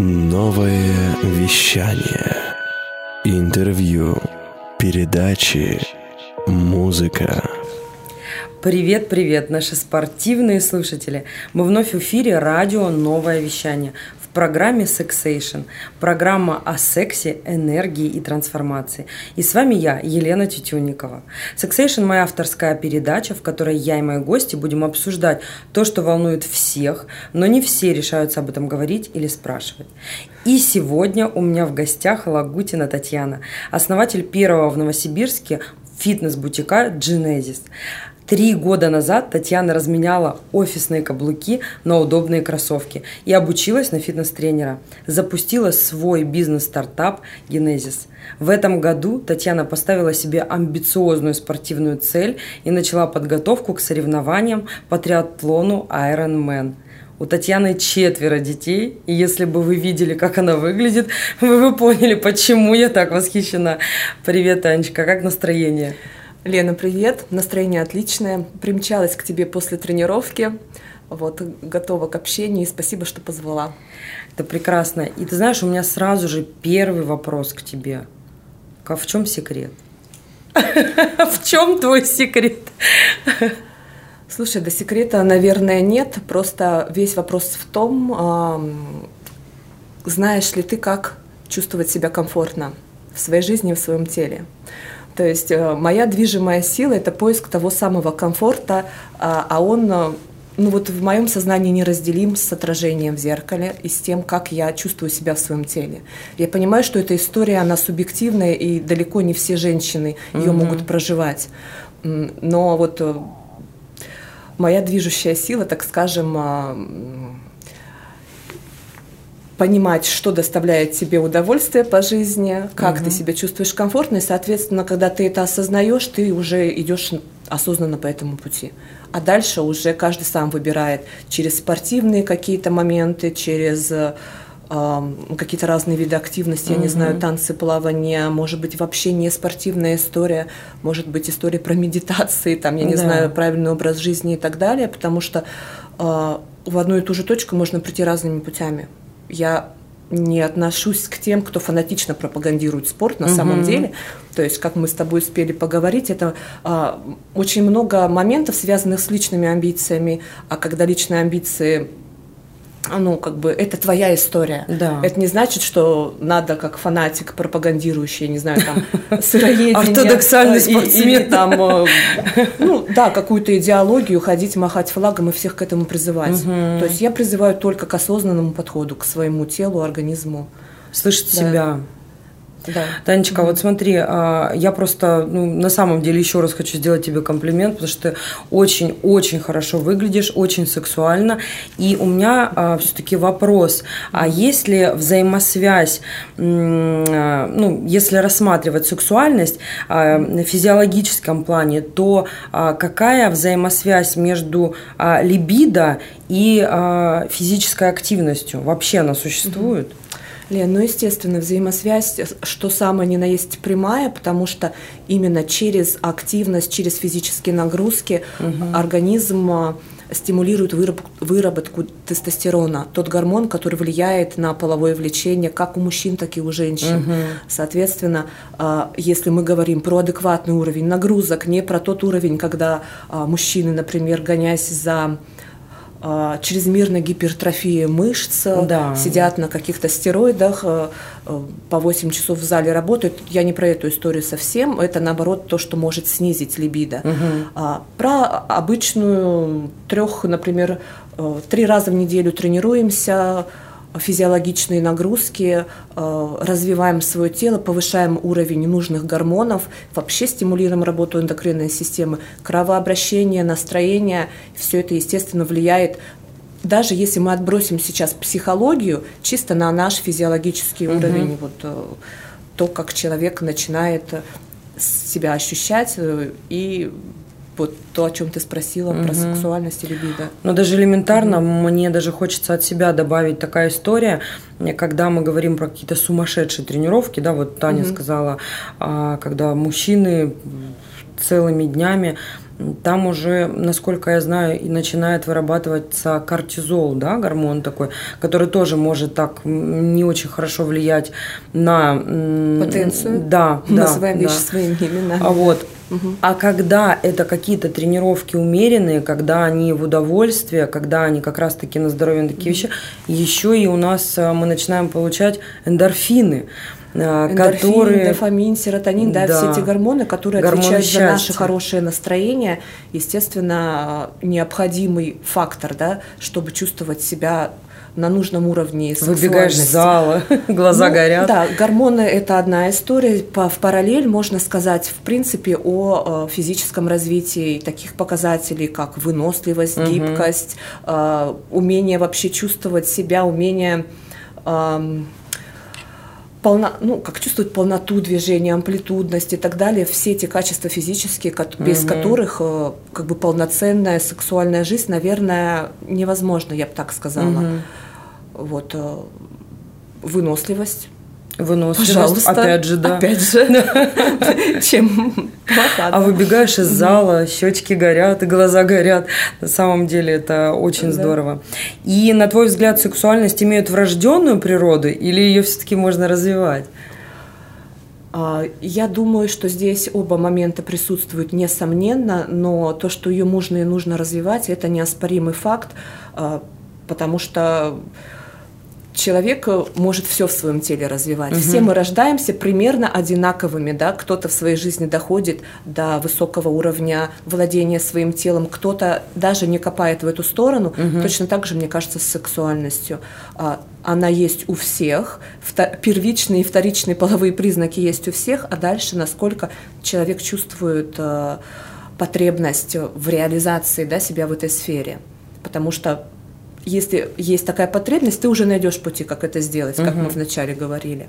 Новое вещание. Интервью. Передачи. Музыка. Привет, привет, наши спортивные слушатели. Мы вновь в эфире радио «Новое вещание» программе «Сексейшн». Программа о сексе, энергии и трансформации. И с вами я, Елена Тютюникова. «Сексейшн» – моя авторская передача, в которой я и мои гости будем обсуждать то, что волнует всех, но не все решаются об этом говорить или спрашивать. И сегодня у меня в гостях Лагутина Татьяна, основатель первого в Новосибирске фитнес-бутика «Genesis». Три года назад Татьяна разменяла офисные каблуки на удобные кроссовки и обучилась на фитнес-тренера. Запустила свой бизнес-стартап «Генезис». В этом году Татьяна поставила себе амбициозную спортивную цель и начала подготовку к соревнованиям по триатлону Ironman. У Татьяны четверо детей, и если бы вы видели, как она выглядит, вы бы поняли, почему я так восхищена. Привет, Анечка, как настроение? Лена, привет. Настроение отличное. Примчалась к тебе после тренировки. Вот, готова к общению и спасибо, что позвала. Это прекрасно. И ты знаешь, у меня сразу же первый вопрос к тебе. В чем секрет? В чем твой секрет? Слушай, до секрета, наверное, нет. Просто весь вопрос в том, знаешь ли ты, как чувствовать себя комфортно в своей жизни в своем теле. То есть э, моя движимая сила – это поиск того самого комфорта, а, а он э, ну вот в моем сознании неразделим с отражением в зеркале и с тем, как я чувствую себя в своем теле. Я понимаю, что эта история, она субъективная, и далеко не все женщины ее mm могут проживать. Но вот э, моя движущая сила, так скажем, а, понимать, что доставляет тебе удовольствие по жизни, как угу. ты себя чувствуешь комфортно, и, соответственно, когда ты это осознаешь, ты уже идешь осознанно по этому пути. А дальше уже каждый сам выбирает через спортивные какие-то моменты, через какие-то разные виды активности, я не знаю, танцы, плавание, может быть, вообще не спортивная история, может быть, история про медитации, там, я не да. знаю, правильный образ жизни и так далее, потому что э, в одну и ту же точку можно прийти разными путями я не отношусь к тем, кто фанатично пропагандирует спорт на угу. самом деле. То есть, как мы с тобой успели поговорить, это а, очень много моментов, связанных с личными амбициями. А когда личные амбиции ну, как бы, это твоя история. Да. Это не значит, что надо, как фанатик, пропагандирующий, не знаю, там, сыроедение. Ортодоксальный спортсмен. Или там, э, ну, да, какую-то идеологию, ходить, махать флагом и всех к этому призывать. Угу. То есть я призываю только к осознанному подходу, к своему телу, организму. Слышать да. себя. Да. Танечка, mm-hmm. вот смотри, а, я просто, ну, на самом деле, еще раз хочу сделать тебе комплимент, потому что ты очень-очень хорошо выглядишь, очень сексуально. И у меня а, все-таки вопрос, а есть ли взаимосвязь, а, ну, если рассматривать сексуальность в физиологическом плане, то какая взаимосвязь между либидо и физической активностью? Вообще она существует? Mm-hmm. Лен, ну, естественно, взаимосвязь, что самое ни на есть прямая, потому что именно через активность, через физические нагрузки угу. организм а, стимулирует выработку тестостерона, тот гормон, который влияет на половое влечение как у мужчин, так и у женщин. Угу. Соответственно, а, если мы говорим про адекватный уровень нагрузок, не про тот уровень, когда а, мужчины, например, гонясь за чрезмерной гипертрофии мышц, да. сидят на каких-то стероидах, э, э, по 8 часов в зале работают. Я не про эту историю совсем, это наоборот то, что может снизить либидо. Угу. Про обычную трех, например, э, три раза в неделю тренируемся, физиологичные нагрузки, э, развиваем свое тело, повышаем уровень нужных гормонов, вообще стимулируем работу эндокринной системы, кровообращение, настроение, все это, естественно, влияет даже если мы отбросим сейчас психологию, чисто на наш физиологический угу. уровень, вот э, то, как человек начинает себя ощущать э, и вот то, о чем ты спросила угу. про сексуальность и либидо. Но даже элементарно угу. мне даже хочется от себя добавить такая история, когда мы говорим про какие-то сумасшедшие тренировки, да, вот Таня угу. сказала, а, когда мужчины целыми днями там уже, насколько я знаю, и начинает вырабатываться кортизол, да, гормон такой, который тоже может так не очень хорошо влиять на... Потенцию? Да, Называем да, вещи да. своими именами. А вот а когда это какие-то тренировки умеренные, когда они в удовольствие, когда они как раз-таки на здоровье, на такие вещи, еще и у нас а, мы начинаем получать эндорфины. а, Эндорфин, которые... дофамин, серотонин, да, Да. все эти гормоны, которые Гормоны отвечают за наше счастья. хорошее настроение, естественно, необходимый фактор, да, чтобы чувствовать себя на нужном уровне Выбегаешь из зала, глаза Ну, горят. Да, гормоны – это одна история. По- В параллель можно сказать, в принципе, о э, физическом развитии таких показателей, как выносливость, Мгм. гибкость, э, умение вообще чувствовать себя, умение ам, полно, ну, как чувствовать полноту движения, амплитудность и так далее, все эти качества физические, кот- без Мгм. которых э, как бы полноценная сексуальная жизнь, наверное, невозможно, я бы так сказала. Мгм. Вот э, выносливость. Выносливость, Пожалуйста. опять же, да. Опять же. Чем. А выбегаешь из зала, щечки горят, и глаза горят. На самом деле это очень здорово. И на твой взгляд, сексуальность имеет врожденную природу или ее все-таки можно развивать? А, Я думаю, что здесь оба момента присутствуют, несомненно, но то, что ее можно и нужно развивать, это неоспоримый факт, а, потому что человек э, может все в своем теле развивать. Все мы рождаемся примерно одинаковыми, да, кто-то в своей жизни доходит до высокого уровня владения своим телом, кто-то даже не копает в эту сторону. Точно так же, мне кажется, с сексуальностью. А, Она есть у всех, первичные и вторичные половые признаки есть у всех, а дальше насколько человек чувствует э, потребность в реализации да, себя в этой сфере. Потому что если есть такая потребность, ты уже найдешь пути, как это сделать, как мы вначале говорили.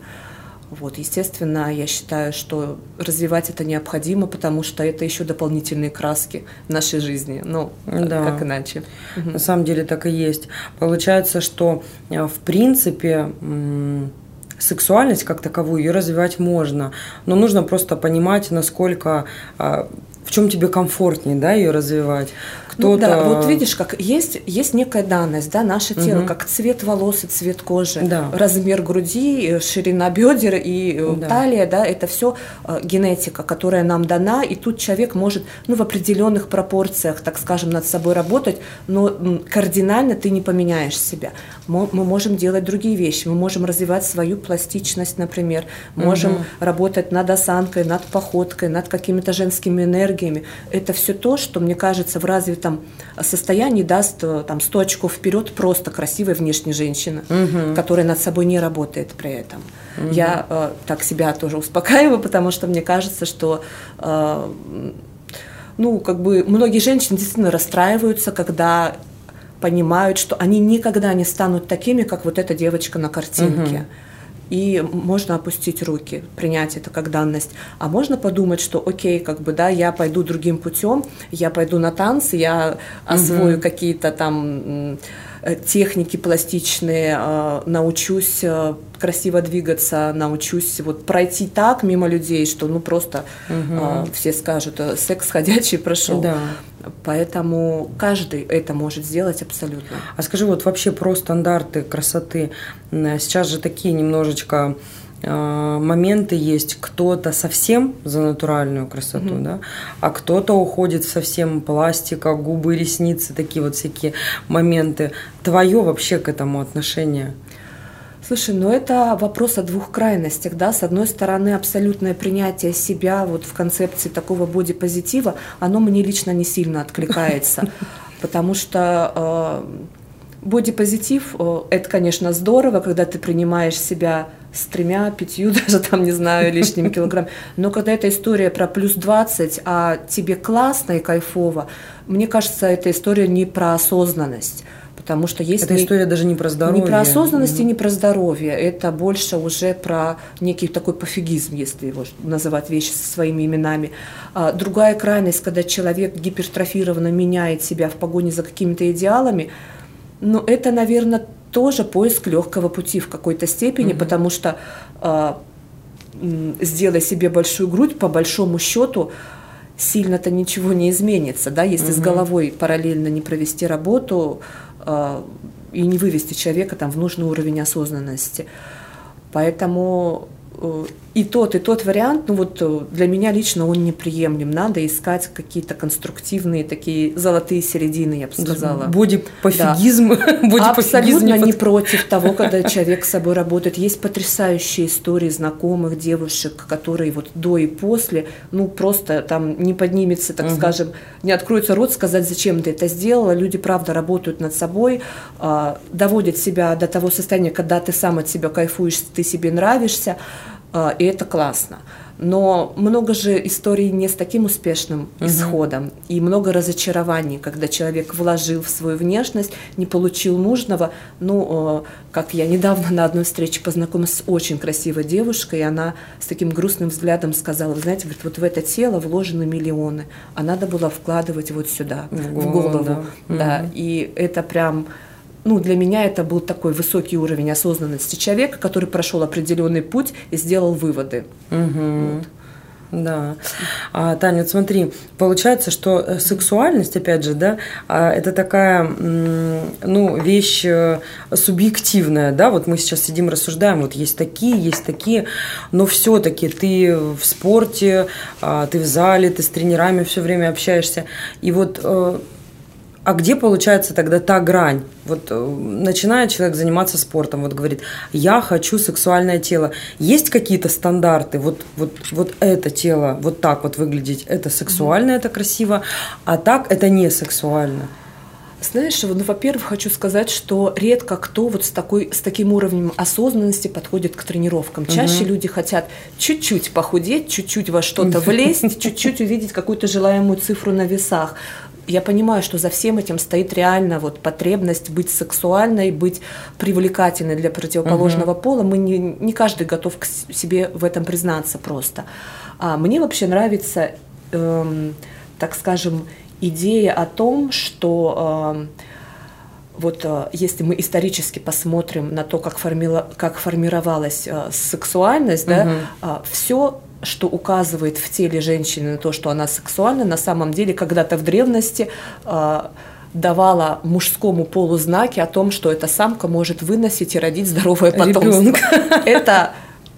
Вот, естественно, я считаю, что развивать это необходимо, потому что это еще дополнительные краски нашей жизни. Ну, как- Да. как иначе. На самом деле так и есть. Получается, что э, в принципе сексуальность как таковую ее развивать можно, но нужно просто понимать, насколько а, в чем тебе комфортнее, да, ее развивать. Ну Кто-то да, вот видишь, как есть, есть некая данность, да, наше тело, Мгм. как цвет волос и цвет кожи, Да. размер груди, э, ширина бедер и э, Да. талия, да, это все генетика, которая нам дана, и тут человек может, ну, в определенных пропорциях, так скажем, над собой работать, но кардинально ты не поменяешь себя. Мо- Мы можем делать другие вещи, мы можем развивать свою пластичность, например, можем Мгм. работать над осанкой, над походкой, над какими-то женскими энергиями. Это все то, что, мне кажется, в развитом состоянии даст э, там, 100 очков вперед просто красивой внешней женщины, Мгм. которая над собой не работает при этом. Я э, так себя тоже успокаиваю, потому что мне кажется, что э, ну, как бы многие женщины действительно расстраиваются, когда понимают, что они никогда не станут такими, как вот эта девочка на картинке. Мгм. И можно опустить руки, принять это как данность. А можно подумать, что окей, как бы, да, я пойду другим путем, я пойду на танцы, я освою какие-то там техники пластичные, э, научусь э, красиво двигаться, научусь вот пройти так мимо людей, что ну просто э, все скажут, э, секс ходячий прошел. Да. Поэтому каждый это может сделать абсолютно. А скажи, вот вообще про стандарты красоты. Сейчас же такие немножечко э, моменты есть. Кто-то совсем за натуральную красоту, да, а кто-то уходит совсем пластика, губы, ресницы, такие вот всякие моменты. Твое вообще к этому отношение? Слушай, ну это вопрос о двух крайностях, да. С одной стороны, абсолютное принятие себя вот в концепции такого бодипозитива, оно мне лично не сильно откликается, потому что э, бодипозитив э, это, конечно, здорово, когда ты принимаешь себя с тремя, пятью, даже там, не знаю, лишними килограммами. Но когда эта история про плюс 20, а тебе классно и кайфово, мне кажется, эта история не про осознанность. Потому что есть Эта нек- история даже не про здоровье. не про осознанность и не про здоровье. Это больше уже про некий такой пофигизм, если его называть вещи со своими именами. А другая крайность, когда человек гипертрофированно меняет себя в погоне за какими-то идеалами, ну, это, наверное, тоже поиск легкого пути в какой-то степени, потому что м, сделай себе большую грудь, по большому счету, сильно-то ничего не изменится, да, если угу. с головой параллельно не провести работу э, и не вывести человека там в нужный уровень осознанности. Поэтому Э, и тот, и тот вариант, ну вот э, для меня лично он неприемлем. Надо искать какие-то конструктивные такие золотые середины, я бы сказала. Боди-пофигизм. Да. Абсолютно не против того, когда человек с собой работает. Есть потрясающие истории знакомых девушек, которые вот до и после, ну просто там не поднимется, так угу. скажем, не откроется рот сказать, зачем ты это сделала. Люди, правда, работают над собой, а, доводят себя до того состояния, когда ты сам от себя кайфуешь, ты себе нравишься. А, и это классно. Но много же историй не с таким успешным угу. исходом, и много разочарований, когда человек вложил в свою внешность, не получил нужного. Ну, как я недавно на одной встрече познакомилась с очень красивой девушкой, и она с таким грустным взглядом сказала, вы знаете, говорит, вот в это тело вложены миллионы, а надо было вкладывать вот сюда, в голову. В голову да. да. Угу. И это прям ну, для меня это был такой высокий уровень осознанности человека, который прошел определенный путь и сделал выводы. Угу. Вот. Да. А, Таня, вот смотри, получается, что э, сексуальность, опять же, да, а, это такая, ну, вещь э, субъективная, да, вот мы сейчас сидим, рассуждаем, вот есть такие, есть такие, но все-таки ты в спорте, а, ты в зале, ты с тренерами все время общаешься, и вот э, а где получается тогда та грань? Вот э, начинает человек заниматься спортом, вот говорит, я хочу сексуальное тело. Есть какие-то стандарты? Вот, вот, вот это тело вот так вот выглядеть, это сексуально, это красиво, а так это не сексуально. Знаешь, ну, во-первых, хочу сказать, что редко кто вот с, такой, с таким уровнем осознанности подходит к тренировкам. Чаще угу. люди хотят чуть-чуть похудеть, чуть-чуть во что-то влезть, чуть-чуть увидеть какую-то желаемую цифру на весах я понимаю, что за всем этим стоит реально вот потребность быть сексуальной, быть привлекательной для противоположного uh-huh. пола. Мы не, не каждый готов к себе в этом признаться просто. А мне вообще нравится, эм, так скажем, идея о том, что эм, вот э, если мы исторически посмотрим на то, как, формила, как формировалась э, сексуальность, uh-huh. да, э, все что указывает в теле женщины на то, что она сексуальна, на самом деле когда-то в древности э, давала мужскому полу знаки о том, что эта самка может выносить и родить здоровое потомство. Ребенка. Это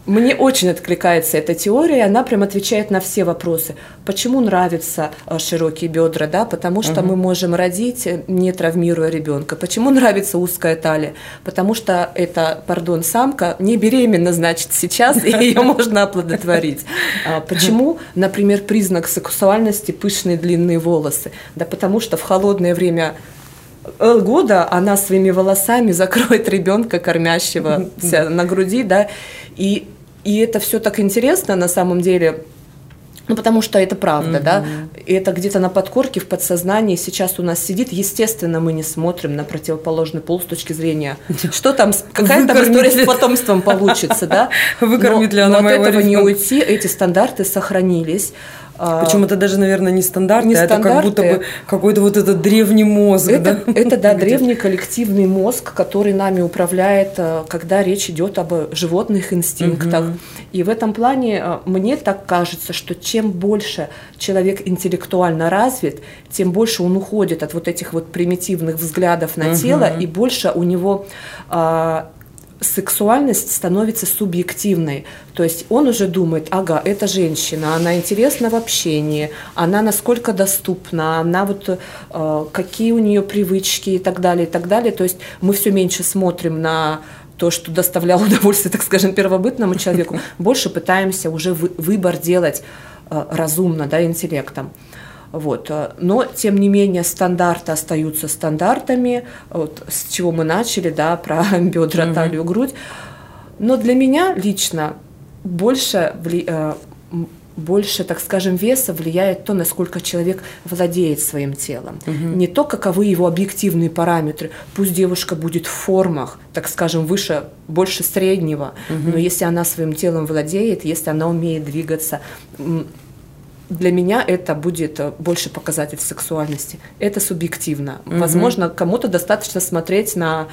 мне очень откликается эта теория, она прям отвечает на все вопросы. Почему нравятся э, широкие бедра, да? Потому что угу. мы можем родить, э, не травмируя ребенка. Почему нравится узкая талия? Потому что это, пардон, самка не беременна, значит, сейчас, и ее можно оплодотворить. А почему, например, признак сексуальности пышные длинные волосы? Да потому что в холодное время э, года она своими волосами закроет ребенка, кормящего на груди, да, и и это все так интересно на самом деле. Ну, потому что это правда, mm-hmm. да. И это где-то на подкорке, в подсознании сейчас у нас сидит. Естественно, мы не смотрим на противоположный пол с точки зрения, что там, какая там история с потомством получится, да. Выкормит ли она но от этого не уйти, эти стандарты сохранились. А, Причем это даже, наверное, не стандарты, не а это как будто бы какой-то вот этот древний мозг. Это, да, это да, древний коллективный мозг, который нами управляет, э, когда речь идет об животных инстинктах. Угу. И в этом плане э, мне так кажется, что чем больше человек интеллектуально развит, тем больше он уходит от вот этих вот примитивных взглядов на угу. тело, и больше у него а, сексуальность становится субъективной. То есть он уже думает, ага, это женщина, она интересна в общении, она насколько доступна, она вот э, какие у нее привычки и так далее, и так далее. То есть мы все меньше смотрим на то, что доставляло удовольствие, так скажем, первобытному человеку, больше пытаемся уже выбор делать э, разумно, да, интеллектом. Вот. Э, но, тем не менее, стандарты остаются стандартами, вот, с чего мы начали, да, про бедра, mm-hmm. талию, грудь. Но для меня лично больше, вли... Э, больше, так скажем, веса влияет то, насколько человек владеет своим телом. Угу. Не то, каковы его объективные параметры. Пусть девушка будет в формах, так скажем, выше, больше среднего, угу. но если она своим телом владеет, если она умеет двигаться, для меня это будет э, больше показатель сексуальности. Это субъективно. Угу. Возможно, кому-то достаточно смотреть на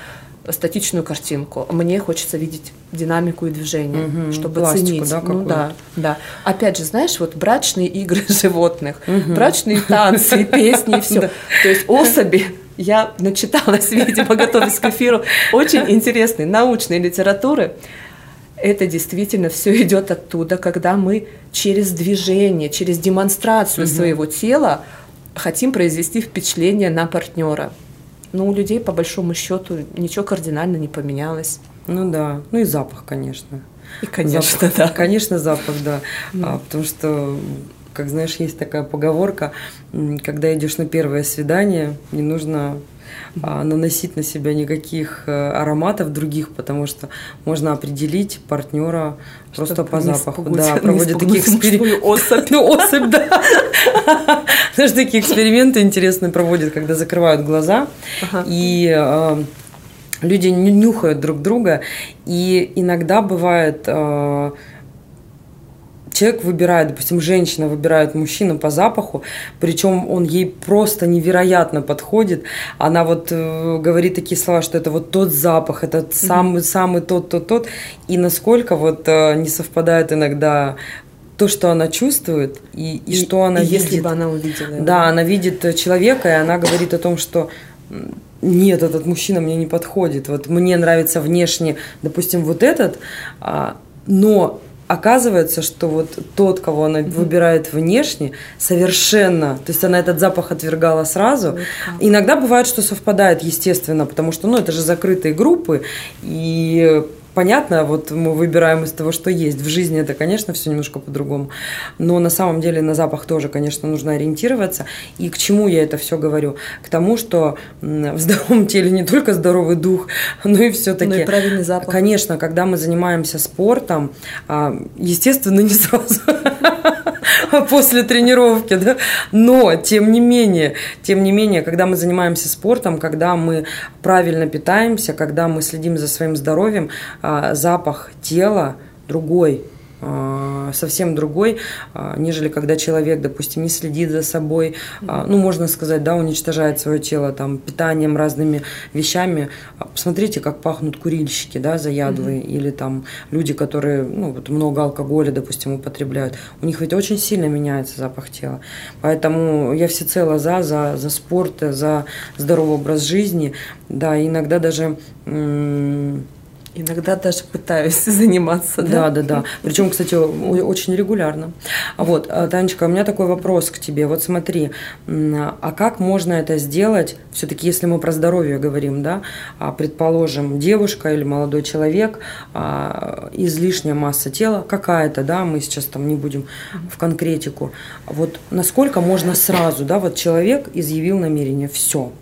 статичную картинку. Мне хочется видеть динамику и движение, Мгм, чтобы пластику, ценить. да, ну да, да. Опять же, знаешь, вот брачные игры животных, брачные танцы, песни и все. То есть особи я начиталась, видимо, готовясь к эфиру, очень интересной научной литературы. Это действительно все идет оттуда, когда мы через движение, через демонстрацию своего тела хотим произвести впечатление на партнера. Но у людей, по большому счету, ничего кардинально не поменялось. Ну да, ну и запах, конечно. И, конечно, Запах. да. Конечно, запах, да. А, потому что, как знаешь, есть такая поговорка, когда идешь на первое свидание, не нужно а, наносить на себя никаких э, ароматов других, потому что можно определить партнера просто Чтобы по не запаху. Да, проводят такие эксперименты. особь. Ну, особь, да. Знаешь, такие эксперименты интересные проводят, когда закрывают глаза, и э, люди ню- нюхают друг друга, и иногда бывает... Человек выбирает, допустим, женщина выбирает мужчину по запаху, причем он ей просто невероятно подходит. Она вот э, говорит такие слова, что это вот тот запах, это самый самый тот тот тот, и насколько вот э, не совпадает иногда то, что она чувствует, и, и, что она и видит. если бы она увидела его. Да, она видит человека, и она говорит о том, что нет, этот мужчина мне не подходит. Вот мне нравится внешне, допустим, вот этот, а, но оказывается, что вот тот, кого она выбирает внешне, совершенно, то есть она этот запах отвергала сразу. Иногда бывает, что совпадает, естественно, потому что, ну, это же закрытые группы, и понятно, вот мы выбираем из того, что есть. В жизни это, конечно, все немножко по-другому. Но на самом деле на запах тоже, конечно, нужно ориентироваться. И к чему я это все говорю? К тому, что в здоровом теле не только здоровый дух, но и все-таки... Ну и правильный запах. Конечно, когда мы занимаемся спортом, а, естественно, не сразу после тренировки, да, но тем не менее, тем не менее, когда мы занимаемся спортом, когда мы правильно питаемся, когда мы следим за своим здоровьем, а, запах тела другой, а, совсем другой, а, нежели когда человек, допустим, не следит за собой, а, ну, можно сказать, да, уничтожает свое тело там питанием, разными вещами. А, Посмотрите, как пахнут курильщики, да, заядлые, или там люди, которые, ну, вот много алкоголя, допустим, употребляют. У них ведь очень сильно меняется запах тела. Поэтому я всецело за, за, за спорт, за здоровый образ жизни. Да, иногда даже м, Иногда даже пытаюсь заниматься. да, да, да. Причем, кстати, очень регулярно. А Вот, а, Танечка, у меня такой вопрос к тебе. Вот смотри, а как можно это сделать, все-таки, если мы про здоровье говорим, да, а, предположим, девушка или молодой человек, а, излишняя масса тела какая-то, да, мы сейчас там не будем в конкретику. Вот насколько можно сразу, да, вот человек изъявил намерение, все,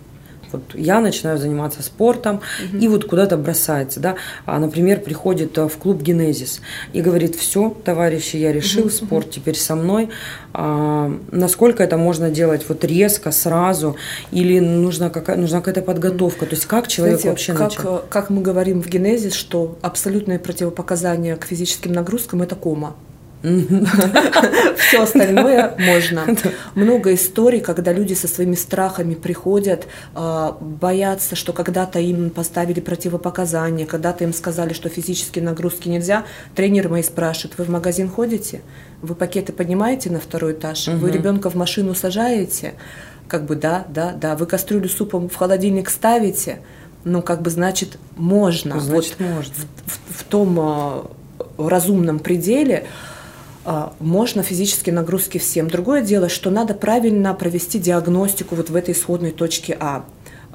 вот я начинаю заниматься спортом и вот куда-то бросается, да, а, например, приходит а, в клуб Генезис и говорит, все, товарищи, я решил, спорт теперь со мной. А, насколько это можно делать вот резко, сразу, или нужна какая нужна какая-то подготовка, то есть как человек Знаете, вообще как, начал? э, как мы говорим в генезис, что абсолютное противопоказание к физическим нагрузкам – это кома. Все остальное можно. Много историй, когда люди со своими страхами приходят, а, боятся, что когда-то им поставили противопоказания, когда-то им сказали, что физические нагрузки нельзя. Тренеры мои спрашивают, вы в магазин ходите? Вы пакеты поднимаете на второй этаж? Вы ребенка в машину сажаете? Как бы да, да, да. Вы кастрюлю с супом в холодильник ставите? Ну, как бы, значит, можно. Значит, Вот можно. в, в том а, разумном пределе можно физические нагрузки всем. Другое дело, что надо правильно провести диагностику вот в этой исходной точке А.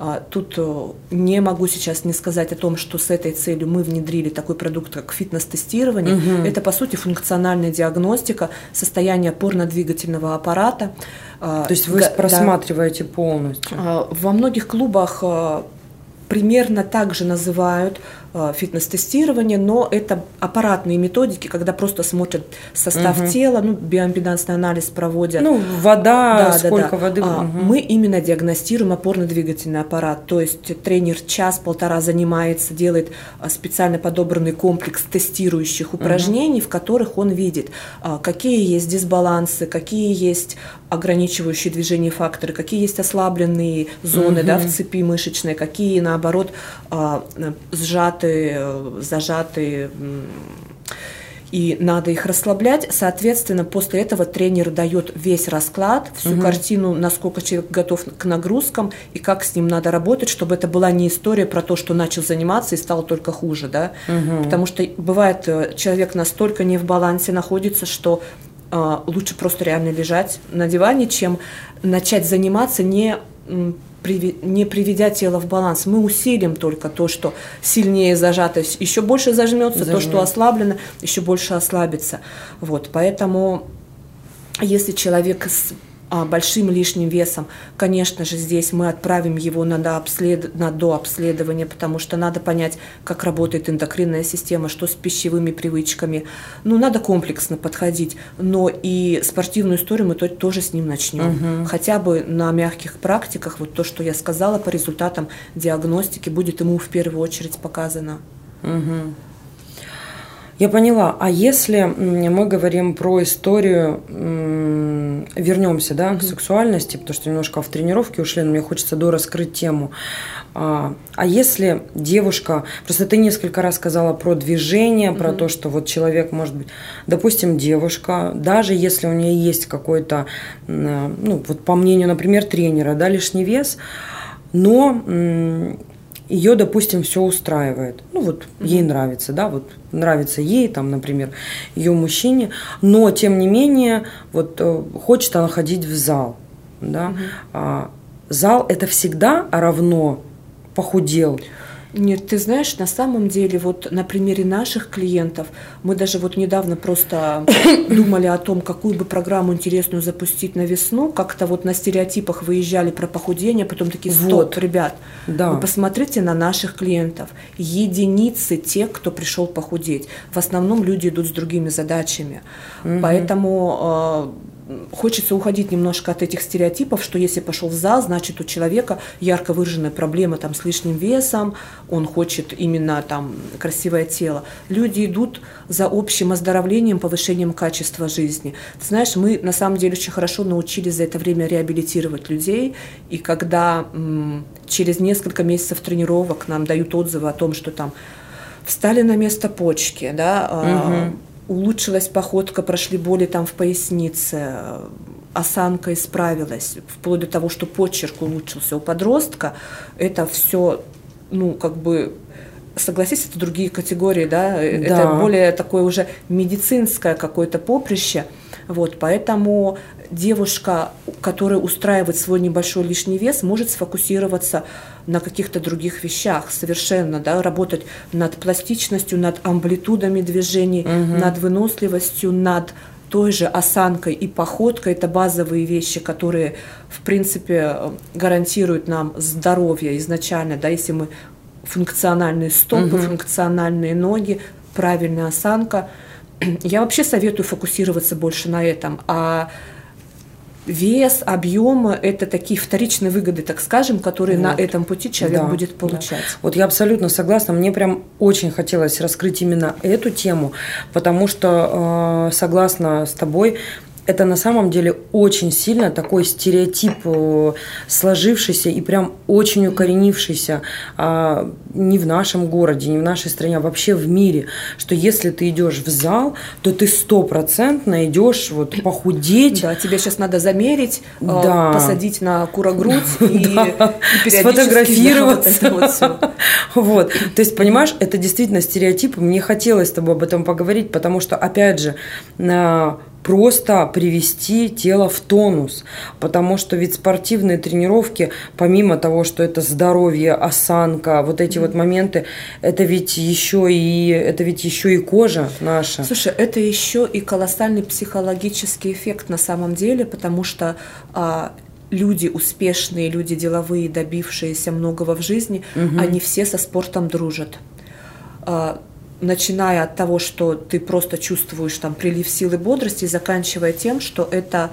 А, Тут э, не могу сейчас не сказать о том, что с этой целью мы внедрили такой продукт, как фитнес-тестирование. Это, по сути, функциональная диагностика состояния опорно-двигательного аппарата. А, То есть вы да- да. просматриваете полностью? А, Во многих клубах а, примерно так же называют фитнес-тестирование, но это аппаратные методики, когда просто смотрят состав угу. тела, ну, биоимпедансный анализ проводят. Ну, вода, да, сколько да, да. воды. А, угу. Мы именно диагностируем опорно-двигательный аппарат, то есть тренер час-полтора занимается, делает а, специально подобранный комплекс тестирующих упражнений, угу. в которых он видит, а, какие есть дисбалансы, какие есть ограничивающие движение факторы, какие есть ослабленные зоны угу. да, в цепи мышечной, какие, наоборот, а, сжатые, зажатые и надо их расслаблять. Соответственно, после этого тренер дает весь расклад, всю угу. картину, насколько человек готов к нагрузкам и как с ним надо работать, чтобы это была не история про то, что начал заниматься и стало только хуже, да. Угу. Потому что бывает, э, человек настолько не в балансе находится, что а, лучше просто реально лежать на диване, чем начать заниматься не не приведя тело в баланс. Мы усилим только то, что сильнее зажато, еще больше зажмется, Зажмет. то, что ослаблено, еще больше ослабится. Вот, поэтому если человек большим лишним весом, конечно же, здесь мы отправим его на, дообслед... на дообследование, потому что надо понять, как работает эндокринная система, что с пищевыми привычками. Ну, надо комплексно подходить, но и спортивную историю мы тоже с ним начнем. Угу. Хотя бы на мягких практиках, вот то, что я сказала, по результатам диагностики будет ему в первую очередь показано. Угу. Я поняла. А если мы говорим про историю, вернемся, да, к сексуальности, потому что немножко в тренировке ушли, но мне хочется дораскрыть тему. А, а если девушка, просто ты несколько раз сказала про движение, про то, что вот человек может быть, допустим, девушка, даже если у нее есть какой-то, ну вот по мнению, например, тренера, да, лишний вес, но ее, допустим, все устраивает. Ну вот ей нравится, да, вот нравится ей, там, например, ее мужчине, но тем не менее, вот э, хочет она ходить в зал, да. Mm-hmm. А, зал это всегда равно похудел. Нет, ты знаешь, на самом деле, вот на примере наших клиентов, мы даже вот недавно просто думали о том, какую бы программу интересную запустить на весну, как-то вот на стереотипах выезжали про похудение, потом такие, стоп, вот. ребят, да. вы посмотрите на наших клиентов, единицы тех, кто пришел похудеть. В основном люди идут с другими задачами, угу. поэтому хочется уходить немножко от этих стереотипов, что если пошел в зал, значит у человека ярко выраженная проблема там с лишним весом, он хочет именно там красивое тело. Люди идут за общим оздоровлением, повышением качества жизни. Ты знаешь, мы на самом деле очень хорошо научились за это время реабилитировать людей, и когда м, через несколько месяцев тренировок нам дают отзывы о том, что там встали на место почки, да, угу улучшилась походка, прошли боли там в пояснице, осанка исправилась, вплоть до того, что почерк улучшился у подростка, это все, ну, как бы согласись, это другие категории, да, да. это более такое уже медицинское какое-то поприще, вот, поэтому девушка, которая устраивает свой небольшой лишний вес, может сфокусироваться на каких-то других вещах совершенно, да, работать над пластичностью, над амплитудами движений, угу. над выносливостью, над той же осанкой и походкой. Это базовые вещи, которые, в принципе, гарантируют нам здоровье изначально, да, если мы функциональные стопы, угу. функциональные ноги, правильная осанка. Я вообще советую фокусироваться больше на этом, а вес, объем – это такие вторичные выгоды, так скажем, которые вот. на этом пути человек да, будет получать. Да. Вот я абсолютно согласна. Мне прям очень хотелось раскрыть именно эту тему, потому что, э, согласна с тобой, это на самом деле очень сильно такой стереотип э, сложившийся и прям очень укоренившийся а, не в нашем городе, не в нашей стране, а вообще в мире, что если ты идешь в зал, то ты стопроцентно идешь вот похудеть. Да, тебе сейчас надо замерить, э, да. посадить на курогрудь и, да. и сфотографироваться. Вот, то есть, понимаешь, это действительно стереотип. Мне хотелось с тобой об этом поговорить, потому что, опять же, просто привести тело в тонус, потому что ведь спортивные тренировки, помимо того, что это здоровье, осанка, вот эти вот моменты, это ведь еще и это ведь еще и кожа наша. Слушай, это еще и колоссальный психологический эффект на самом деле, потому что а, люди успешные, люди деловые, добившиеся многого в жизни, угу. они все со спортом дружат. Начиная от того, что ты просто чувствуешь там прилив силы бодрости, заканчивая тем, что это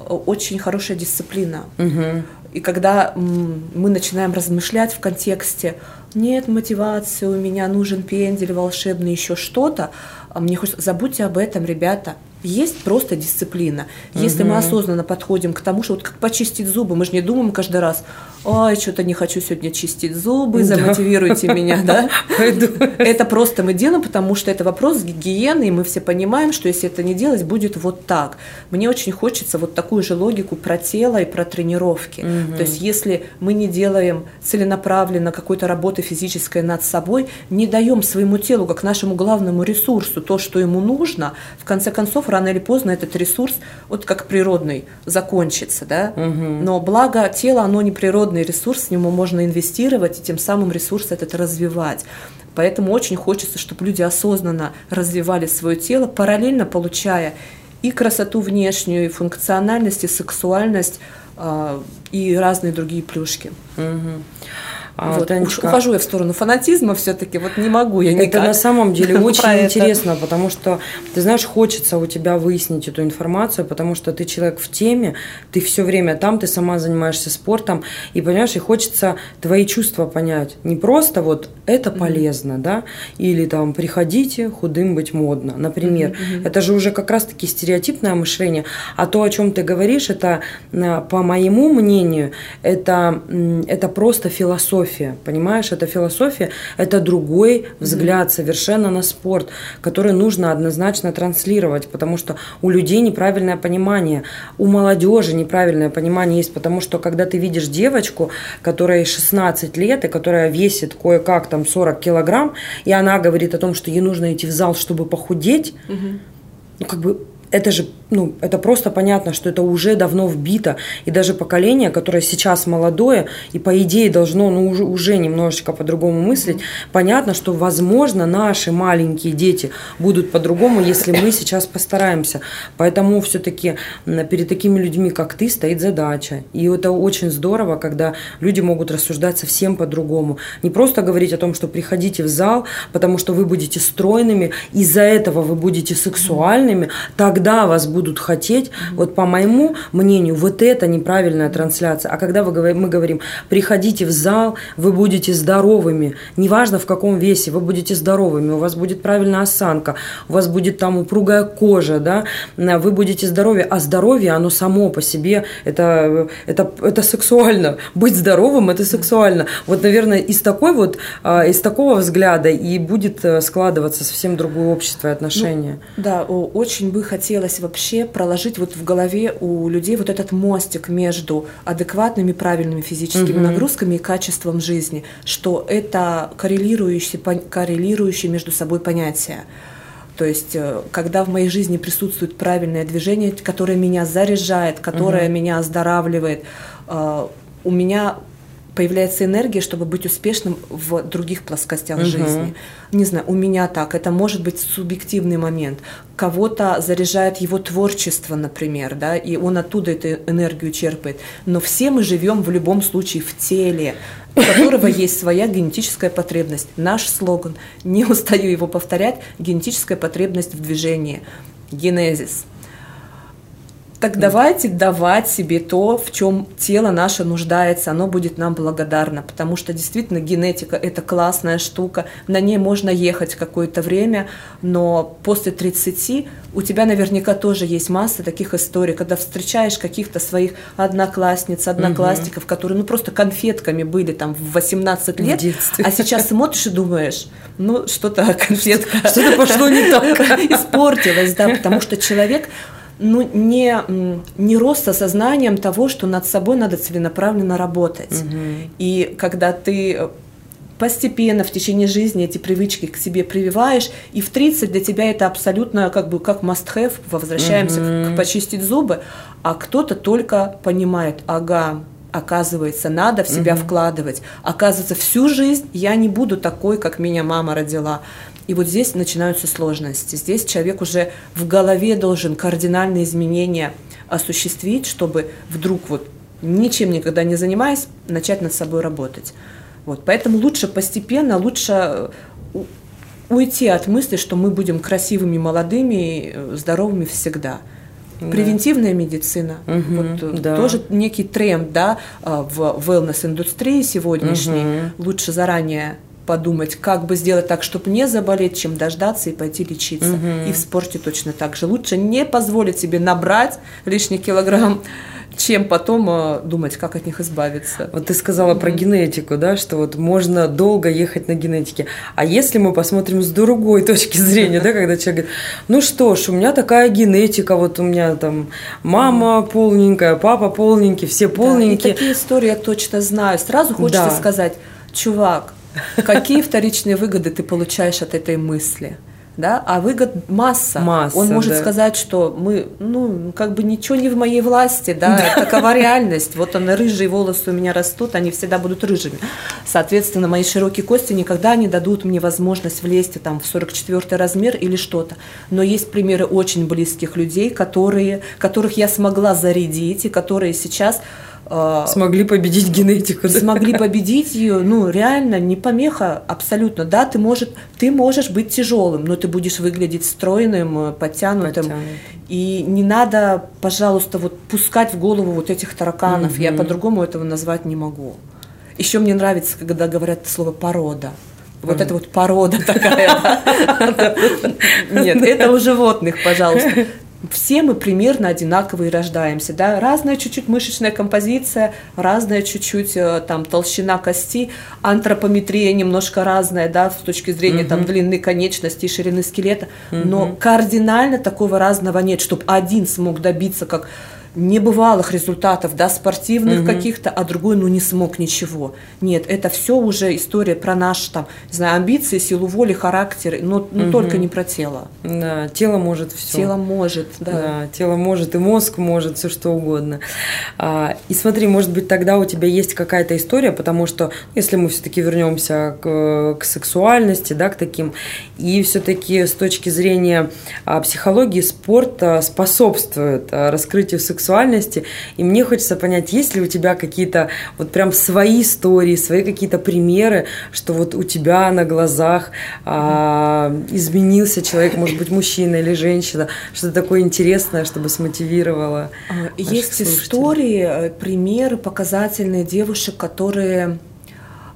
э, очень хорошая дисциплина. Угу. И когда мы начинаем размышлять в контексте «нет мотивации, у меня нужен пендель волшебный, еще что-то», а мне хочется, забудьте об этом, ребята. Есть просто дисциплина. Если угу. мы осознанно подходим к тому, что вот как почистить зубы, мы же не думаем каждый раз, ой, что-то не хочу сегодня чистить зубы, замотивируйте меня, да? Это просто мы делаем, потому что это вопрос гигиены, и мы все понимаем, что если это не делать, будет вот так. Мне очень хочется вот такую же логику про тело и про тренировки. То есть если мы не делаем целенаправленно какой-то работы физической над собой, не даем своему телу, как нашему главному ресурсу, то, что ему нужно, в конце концов, рано или поздно этот ресурс, вот как природный, закончится, да? Но благо тело, оно не природный ресурс, в него можно инвестировать и тем самым ресурс этот развивать. Поэтому очень хочется, чтобы люди осознанно развивали свое тело, параллельно получая и красоту внешнюю, и функциональность, и сексуальность, э, и разные другие плюшки. Угу. А, вот, Танечка, ухожу я в сторону фанатизма все-таки, вот не могу я никак. Это на самом деле очень интересно, потому что, ты знаешь, хочется у тебя выяснить эту информацию, потому что ты человек в теме, ты все время там, ты сама занимаешься спортом, и понимаешь, и хочется твои чувства понять. Не просто вот это полезно, да, или там приходите, худым быть модно, например. Mm-hmm. Это же уже как раз-таки стереотипное мышление, а то, о чем ты говоришь, это, э, по моему мнению, это, это просто философия философия, понимаешь? Это философия, это другой взгляд совершенно на спорт, который нужно однозначно транслировать, потому что у людей неправильное понимание, у молодежи неправильное понимание есть, потому что когда ты видишь девочку, которая 16 лет и которая весит кое-как там 40 килограмм, и она говорит о том, что ей нужно идти в зал, чтобы похудеть, угу. ну как бы это же, ну, это просто понятно, что это уже давно вбито. И даже поколение, которое сейчас молодое, и по идее должно, ну, уже, уже немножечко по-другому мыслить, понятно, что, возможно, наши маленькие дети будут по-другому, если мы сейчас постараемся. Поэтому все-таки перед такими людьми, как ты, стоит задача. И это очень здорово, когда люди могут рассуждать совсем по-другому. Не просто говорить о том, что приходите в зал, потому что вы будете стройными, из-за этого вы будете сексуальными, тогда вас будут хотеть, mm-hmm. вот по моему мнению, вот это неправильная трансляция. А когда вы, мы говорим, приходите в зал, вы будете здоровыми, неважно в каком весе, вы будете здоровыми, у вас будет правильная осанка, у вас будет там упругая кожа, да, вы будете здоровье, а здоровье, оно само по себе, это, это, это сексуально. Быть здоровым – это сексуально. Вот, наверное, из такой вот, а, из такого взгляда и будет э, складываться совсем другое общество и отношения. Ну, да, очень бы хотелось хотелось вообще проложить вот в голове у людей вот этот мостик между адекватными, правильными физическими угу. нагрузками и качеством жизни, что это коррелирующие, коррелирующие между собой понятия. То есть, э, когда в моей жизни присутствует правильное движение, которое меня заряжает, которое угу. меня оздоравливает, э, у меня появляется энергия, чтобы быть успешным в других плоскостях угу. жизни. Не знаю, у меня так, это может быть субъективный момент. Кого-то заряжает его творчество, например, да, и он оттуда эту энергию черпает. Но все мы живем в любом случае в теле, у которого есть своя генетическая потребность. Наш слоган, не устаю его повторять, генетическая потребность в движении. Генезис – так давайте давать себе то, в чем тело наше нуждается, оно будет нам благодарно, потому что действительно генетика – это классная штука, на ней можно ехать какое-то время, но после 30 у тебя наверняка тоже есть масса таких историй, когда встречаешь каких-то своих одноклассниц, одноклассников, угу. которые ну просто конфетками были там в 18 лет, в а сейчас смотришь и думаешь, ну что-то конфетка, что-то пошло не так, испортилось, да, потому что человек ну, не, не рост осознанием того, что над собой надо целенаправленно работать. Угу. И когда ты постепенно в течение жизни эти привычки к себе прививаешь, и в 30 для тебя это абсолютно как бы как must-have, возвращаемся угу. к, к почистить зубы, а кто-то только понимает, ага, оказывается, надо в себя угу. вкладывать. Оказывается, всю жизнь я не буду такой, как меня мама родила. И вот здесь начинаются сложности. Здесь человек уже в голове должен кардинальные изменения осуществить, чтобы вдруг вот ничем никогда не занимаясь, начать над собой работать. Вот, поэтому лучше постепенно, лучше уйти от мысли, что мы будем красивыми, молодыми, э, здоровыми всегда. Да. Превентивная медицина, угу, вот да. тоже некий тренд, да, в wellness-индустрии сегодняшней. Угу. Лучше заранее подумать, как бы сделать так, чтобы не заболеть, чем дождаться и пойти лечиться. Угу. И в спорте точно так же. Лучше не позволить себе набрать лишний килограмм, чем потом э, думать, как от них избавиться. Вот ты сказала mm-hmm. про генетику, да, что вот можно долго ехать на генетике. А если мы посмотрим с другой точки зрения, да, когда человек говорит, ну что ж, у меня такая генетика, вот у меня там мама полненькая, папа полненький, все полненькие. Да, и такие истории я точно знаю. Сразу хочется да. сказать, чувак, Какие вторичные выгоды ты получаешь от этой мысли? да, а выгод масса. масса Он может да. сказать, что мы, ну, как бы ничего не в моей власти, да, да. такова реальность. Вот он, рыжие волосы у меня растут, они всегда будут рыжими. Соответственно, мои широкие кости никогда не дадут мне возможность влезть там в 44 размер или что-то. Но есть примеры очень близких людей, которые, которых я смогла зарядить и которые сейчас смогли победить генетику. Да? Смогли победить ее, ну, реально, не помеха абсолютно. Да, ты, может, ты можешь быть тяжелым, но ты будешь выглядеть стройным, э, подтянутым. Подтянут. И не надо, пожалуйста, вот пускать в голову вот этих тараканов. Угу. Я по-другому этого назвать не могу. Еще мне нравится, когда говорят слово порода. Вот это вот порода такая. Нет, это у животных, пожалуйста все мы примерно одинаковые рождаемся, да, разная чуть-чуть мышечная композиция, разная чуть-чуть э, там толщина кости, антропометрия немножко разная, да, с точки зрения угу. там длины конечностей, ширины скелета, угу. но кардинально такого разного нет, чтобы один смог добиться как небывалых результатов, да, спортивных угу. каких-то, а другой, ну, не смог ничего. Нет, это все уже история про наши, там, не знаю, амбиции, силу воли, характер, но, но угу. только не про тело. Да, тело может все. Тело может, да. Да, тело может, и мозг может, все что угодно. А, и смотри, может быть, тогда у тебя есть какая-то история, потому что, если мы все-таки вернемся к, к сексуальности, да, к таким, и все-таки с точки зрения а, психологии спорт а, способствует а, раскрытию сексуальности сексуальности. И мне хочется понять, есть ли у тебя какие-то вот прям свои истории, свои какие-то примеры, что вот у тебя на глазах а, изменился человек, может быть, мужчина или женщина, что-то такое интересное, чтобы смотивировало. А, есть истории, э, примеры показательные девушек, которые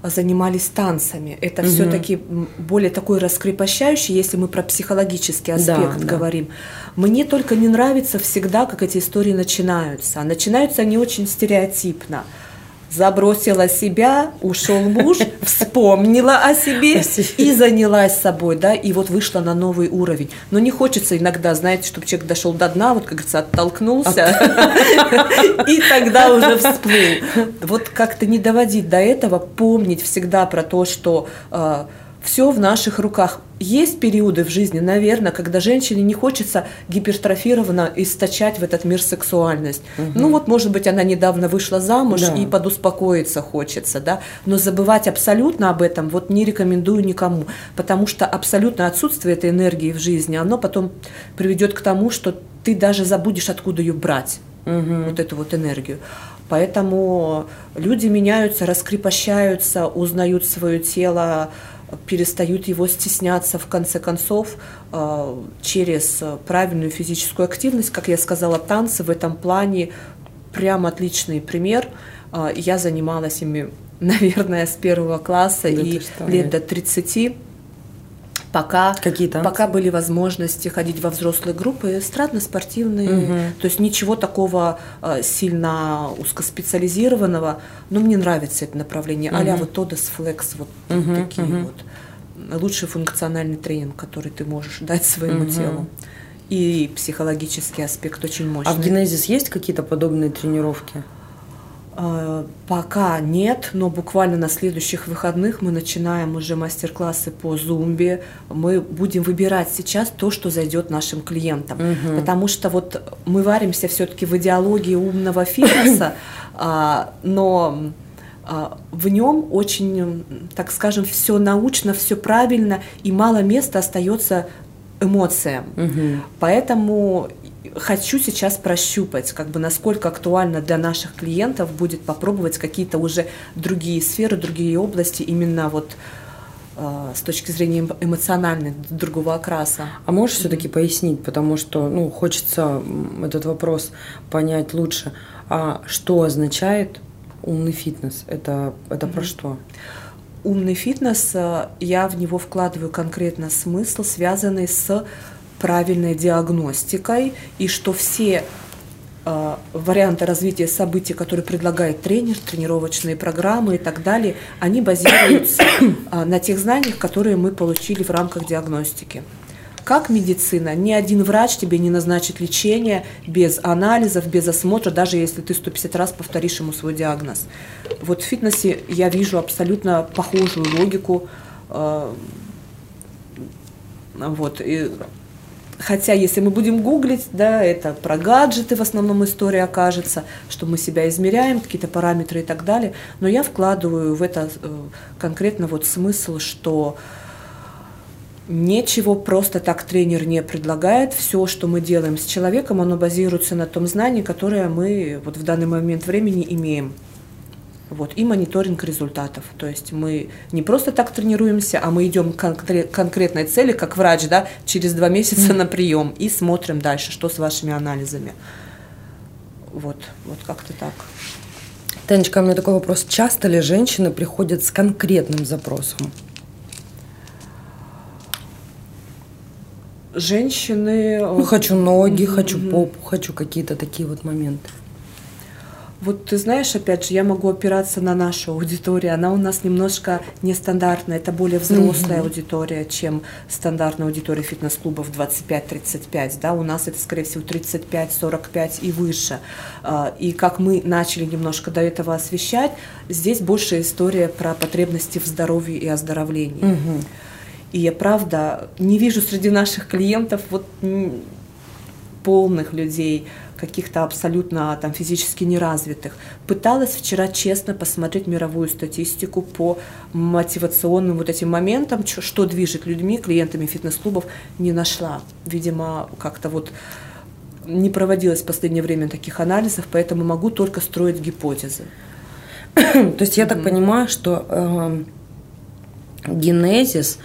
занимались танцами. Это угу. все-таки более такой раскрепощающий, если мы про психологический аспект да, говорим. Да. Мне только не нравится всегда, как эти истории начинаются. Начинаются они очень стереотипно забросила себя, ушел муж, вспомнила о себе и занялась собой, да, и вот вышла на новый уровень. Но не хочется иногда, знаете, чтобы человек дошел до дна, вот, как говорится, оттолкнулся, и тогда уже всплыл. Вот как-то не доводить до этого, помнить всегда про то, что а, все в наших руках. Есть периоды в жизни, наверное, когда женщине не хочется гипертрофированно источать в этот мир сексуальность. Угу. Ну вот, может быть, она недавно вышла замуж да. и подуспокоиться хочется, да. Но забывать абсолютно об этом вот не рекомендую никому, потому что абсолютно отсутствие этой энергии в жизни, оно потом приведет к тому, что ты даже забудешь, откуда ее брать, угу. вот эту вот энергию. Поэтому люди меняются, раскрепощаются, узнают свое тело, перестают его стесняться в конце концов э, через правильную физическую активность. Как я сказала, танцы в этом плане прям отличный пример. Э, я занималась ими, наверное, с первого класса да и лет до 30 пока, Какие танцы? пока были возможности ходить во взрослые группы, эстрадно-спортивные, угу. то есть ничего такого э, сильно узкоспециализированного, но мне нравится это направление, угу. а-ля вот Тодос Флекс, вот угу, такие угу. вот лучший функциональный тренинг, который ты можешь дать своему угу. телу. И психологический аспект очень мощный. А в Генезис есть какие-то подобные тренировки? Э, пока нет, но буквально на следующих выходных мы начинаем уже мастер-классы по зумбе. Мы будем выбирать сейчас то, что зайдет нашим клиентам. Угу. Потому что вот мы варимся все-таки в идеологии умного фитнеса, а, но а, в нем очень, так скажем, все научно, все правильно, и мало места остается эмоциям. Угу. Поэтому хочу сейчас прощупать, как бы насколько актуально для наших клиентов будет попробовать какие-то уже другие сферы, другие области именно вот э, с точки зрения эмоциональной другого окраса. А можешь mm-hmm. все-таки пояснить, потому что ну, хочется этот вопрос понять лучше. А что означает умный фитнес? Это, это mm-hmm. про что? Умный фитнес, э, я в него вкладываю конкретно смысл, связанный с правильной диагностикой, и что все э, варианты развития событий, которые предлагает тренер, тренировочные программы и так далее, они базируются э, на тех знаниях, которые мы получили в рамках диагностики. Как медицина, ни один врач тебе не назначит лечение без анализов, без осмотра, даже если ты 150 раз повторишь ему свой диагноз. Вот в фитнесе я вижу абсолютно похожую логику. Э, вот, и Хотя, если мы будем гуглить, да, это про гаджеты в основном история окажется, что мы себя измеряем, какие-то параметры и так далее. Но я вкладываю в это э, конкретно вот смысл, что Ничего просто так тренер не предлагает. Все, что мы делаем с человеком, оно базируется на том знании, которое мы вот в данный момент времени имеем. Вот, и мониторинг результатов. То есть мы не просто так тренируемся, а мы идем к конкретной цели, как врач, да, через два месяца на прием и смотрим дальше, что с вашими анализами. Вот, вот как-то так. Танечка, у меня такой вопрос. Часто ли женщины приходят с конкретным запросом? Женщины... Ну, хочу ноги, mm-hmm. хочу попу, хочу какие-то такие вот моменты. Вот ты знаешь, опять же, я могу опираться на нашу аудиторию. Она у нас немножко нестандартная. Это более взрослая mm-hmm. аудитория, чем стандартная аудитория фитнес-клубов 25-35. Да? У нас это, скорее всего, 35-45 и выше. А, и как мы начали немножко до этого освещать, здесь больше история про потребности в здоровье и оздоровлении. Mm-hmm. И я, правда, не вижу среди наших клиентов вот полных людей, каких-то абсолютно там физически неразвитых. Пыталась вчера честно посмотреть мировую статистику по мотивационным вот этим моментам, что движет людьми, клиентами фитнес-клубов, не нашла. Видимо, как-то вот не проводилось в последнее время таких анализов, поэтому могу только строить гипотезы. То есть я так понимаю, что э, генезис,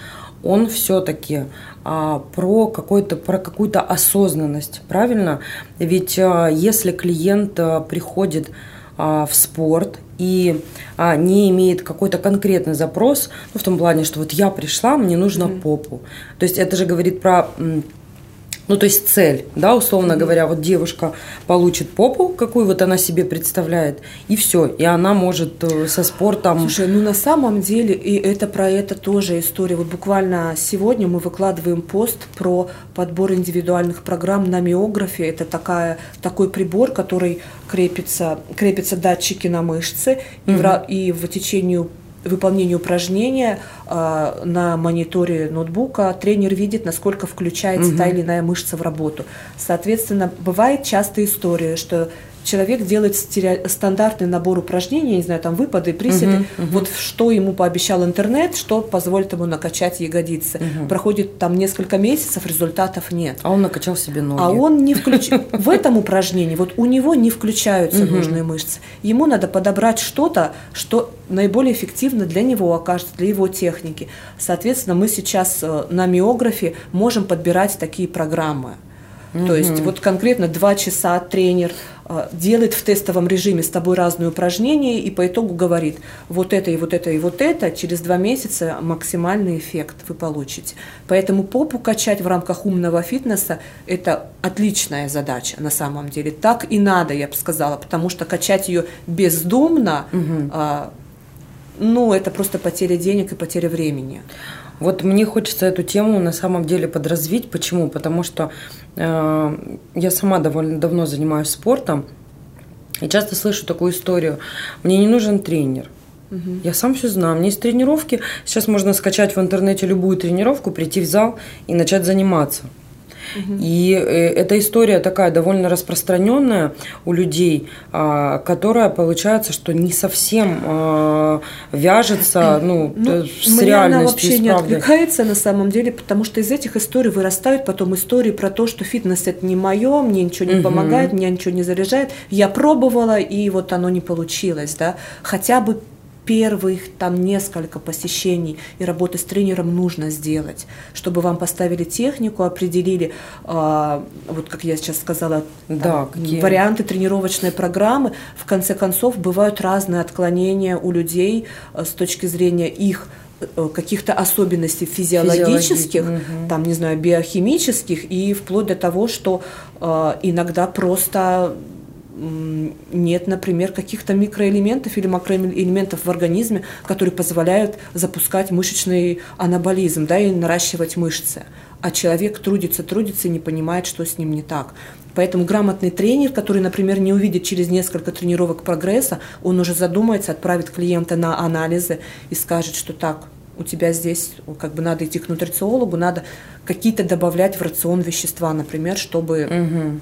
он все-таки а, про, какой-то, про какую-то осознанность, правильно? Ведь а, если клиент а, приходит а, в спорт и а, не имеет какой-то конкретный запрос, ну, в том плане, что вот я пришла, мне нужно mm-hmm. попу. То есть это же говорит про ну, то есть цель, да, условно говоря, вот девушка получит попу, какую вот она себе представляет, и все, и она может э, со спортом... Слушай, ну на самом деле, и это про это тоже история. Вот буквально сегодня мы выкладываем пост про подбор индивидуальных программ на миографе. Это такая, такой прибор, который крепится, крепятся датчики на мышцы, mm-hmm. и, в, и в течение выполнению упражнения э, на мониторе ноутбука тренер видит, насколько включается угу. та или иная мышца в работу. Соответственно, бывает частая история, что человек делает стандартный набор упражнений, я не знаю, там выпады, приседы, uh-huh, uh-huh. вот что ему пообещал интернет, что позволит ему накачать ягодицы. Uh-huh. Проходит там несколько месяцев, результатов нет. А он накачал себе ноги. А он не включил. В этом упражнении, вот у него не включаются нужные мышцы. Ему надо подобрать что-то, что наиболее эффективно для него окажется, для его техники. Соответственно, мы сейчас э, на миографе можем подбирать такие программы. Угу. То есть вот конкретно два часа тренер э, делает в тестовом режиме с тобой разные упражнения и по итогу говорит, вот это и вот это и вот это, через два месяца максимальный эффект вы получите. Поэтому попу качать в рамках умного фитнеса – это отличная задача на самом деле. Так и надо, я бы сказала, потому что качать ее бездумно, угу. э, ну, это просто потеря денег и потеря времени. Вот мне хочется эту тему на самом деле подразвить. Почему? Потому что э, я сама довольно давно занимаюсь спортом и часто слышу такую историю. Мне не нужен тренер. Угу. Я сам все знаю. Меня есть тренировки. Сейчас можно скачать в интернете любую тренировку, прийти в зал и начать заниматься. И э, эта история такая довольно распространенная у людей, а, которая получается, что не совсем а, вяжется ну, ну, с мне реальностью. Она вообще не откликается на самом деле, потому что из этих историй вырастают потом истории про то, что фитнес это не мое, мне ничего не угу. помогает, меня ничего не заряжает. Я пробовала, и вот оно не получилось. Да? Хотя бы первых там несколько посещений и работы с тренером нужно сделать, чтобы вам поставили технику, определили, э, вот как я сейчас сказала, да, там, варианты тренировочной программы. В конце концов, бывают разные отклонения у людей э, с точки зрения их э, каких-то особенностей физиологических, угу. там, не знаю, биохимических, и вплоть до того, что э, иногда просто нет, например, каких-то микроэлементов или макроэлементов в организме, которые позволяют запускать мышечный анаболизм да, и наращивать мышцы. А человек трудится, трудится и не понимает, что с ним не так. Поэтому грамотный тренер, который, например, не увидит через несколько тренировок прогресса, он уже задумается, отправит клиента на анализы и скажет, что так, у тебя здесь как бы надо идти к нутрициологу, надо какие-то добавлять в рацион вещества, например, чтобы угу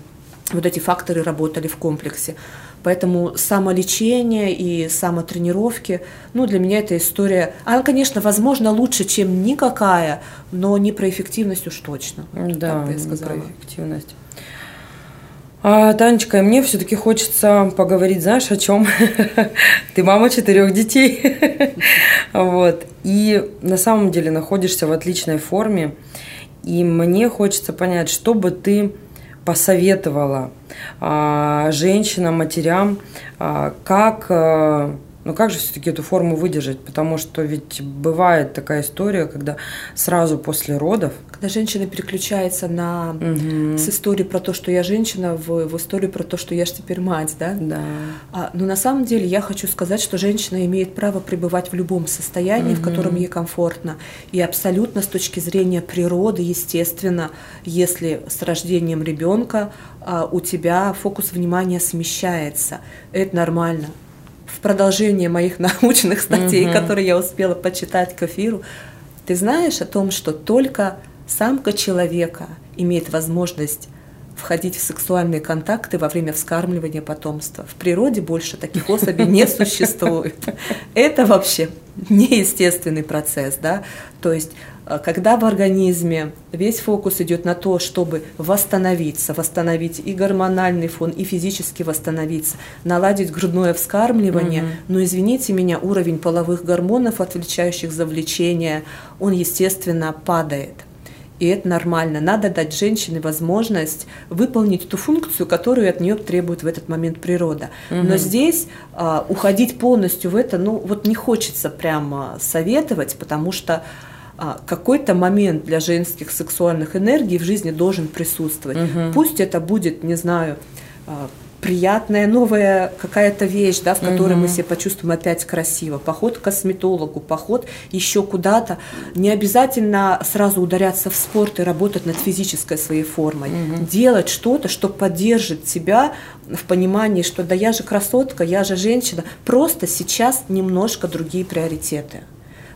вот эти факторы работали в комплексе. Поэтому самолечение и самотренировки, ну, для меня эта история, она, конечно, возможно, лучше, чем никакая, но не про эффективность уж точно. Да, я сказала. не про эффективность. А, Танечка, мне все-таки хочется поговорить, знаешь, о чем? Ты мама четырех детей. вот. И на самом деле находишься в отличной форме. И мне хочется понять, что бы ты посоветовала а, женщинам, матерям, а, как а, но как же все-таки эту форму выдержать? Потому что ведь бывает такая история, когда сразу после родов... Когда женщина переключается на... Угу. с истории про то, что я женщина, в, в историю про то, что я же теперь мать, да? Да. А, но на самом деле я хочу сказать, что женщина имеет право пребывать в любом состоянии, угу. в котором ей комфортно. И абсолютно с точки зрения природы, естественно, если с рождением ребенка а, у тебя фокус внимания смещается, это нормально в продолжение моих научных статей, угу. которые я успела почитать к эфиру, ты знаешь о том, что только самка человека имеет возможность входить в сексуальные контакты во время вскармливания потомства. В природе больше таких особей не существует. Это вообще неестественный процесс, да. То есть когда в организме весь фокус идет на то, чтобы восстановиться, восстановить и гормональный фон, и физически восстановиться, наладить грудное вскармливание, угу. но извините меня, уровень половых гормонов, отвечающих за влечение, он, естественно, падает. И это нормально. Надо дать женщине возможность выполнить ту функцию, которую от нее требует в этот момент природа. Угу. Но здесь а, уходить полностью в это, ну вот не хочется прямо советовать, потому что а, какой-то момент для женских сексуальных энергий в жизни должен присутствовать. Угу. Пусть это будет, не знаю, а, приятная новая какая-то вещь, да, в которой угу. мы себя почувствуем опять красиво. Поход к косметологу, поход еще куда-то. Не обязательно сразу ударяться в спорт и работать над физической своей формой. Угу. Делать что-то, что поддержит тебя в понимании, что да я же красотка, я же женщина. Просто сейчас немножко другие приоритеты.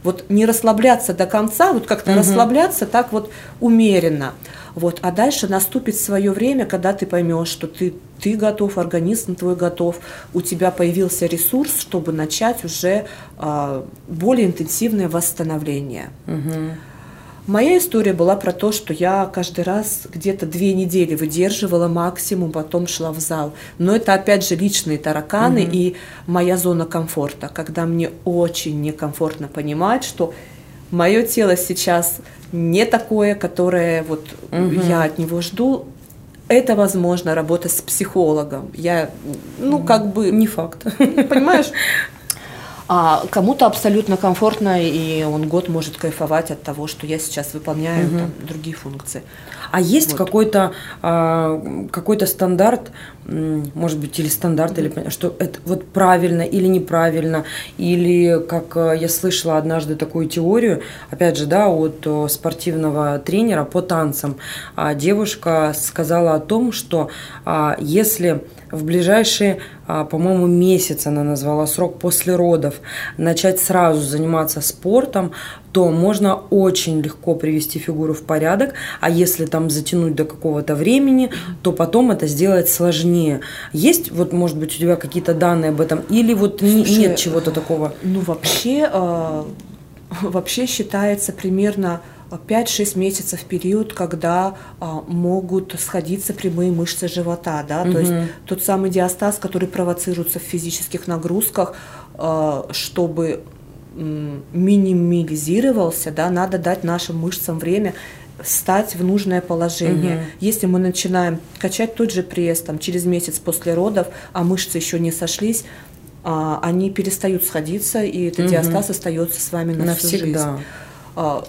Вот не расслабляться до конца, вот как-то угу. расслабляться так вот умеренно. Вот, а дальше наступит свое время, когда ты поймешь, что ты, ты готов, организм твой готов, у тебя появился ресурс, чтобы начать уже э, более интенсивное восстановление. Угу. Моя история была про то, что я каждый раз где-то две недели выдерживала максимум, потом шла в зал. Но это опять же личные тараканы угу. и моя зона комфорта, когда мне очень некомфортно понимать, что мое тело сейчас не такое, которое вот угу. я от него жду. Это возможно работа с психологом. Я, ну, как бы... Не факт. Понимаешь? А кому-то абсолютно комфортно, и он год может кайфовать от того, что я сейчас выполняю угу. там, другие функции. А есть вот. какой-то а, какой-то стандарт, может быть, или стандарт, или что это вот правильно или неправильно, или как э, я слышала однажды такую теорию, опять же, да, от спортивного тренера по танцам, а девушка сказала о том, что а, если в ближайшие, а, по-моему, месяц она назвала срок после родов, начать сразу заниматься спортом, то можно очень легко привести фигуру в порядок, а если там затянуть до какого-то времени, то потом это сделать сложнее. Есть вот, может быть, у тебя какие-то данные об этом, или вот Слушай, нет чего-то такого? Ну, вообще, э, вообще считается примерно 5-6 месяцев период, когда а, могут сходиться прямые мышцы живота, да, угу. то есть тот самый диастаз, который провоцируется в физических нагрузках, чтобы минимализировался, да, надо дать нашим мышцам время стать в нужное положение. Угу. Если мы начинаем качать тот же пресс там, через месяц после родов, а мышцы еще не сошлись, а, они перестают сходиться, и этот угу. диастаз остается с вами на Навсегда. всю жизнь. А,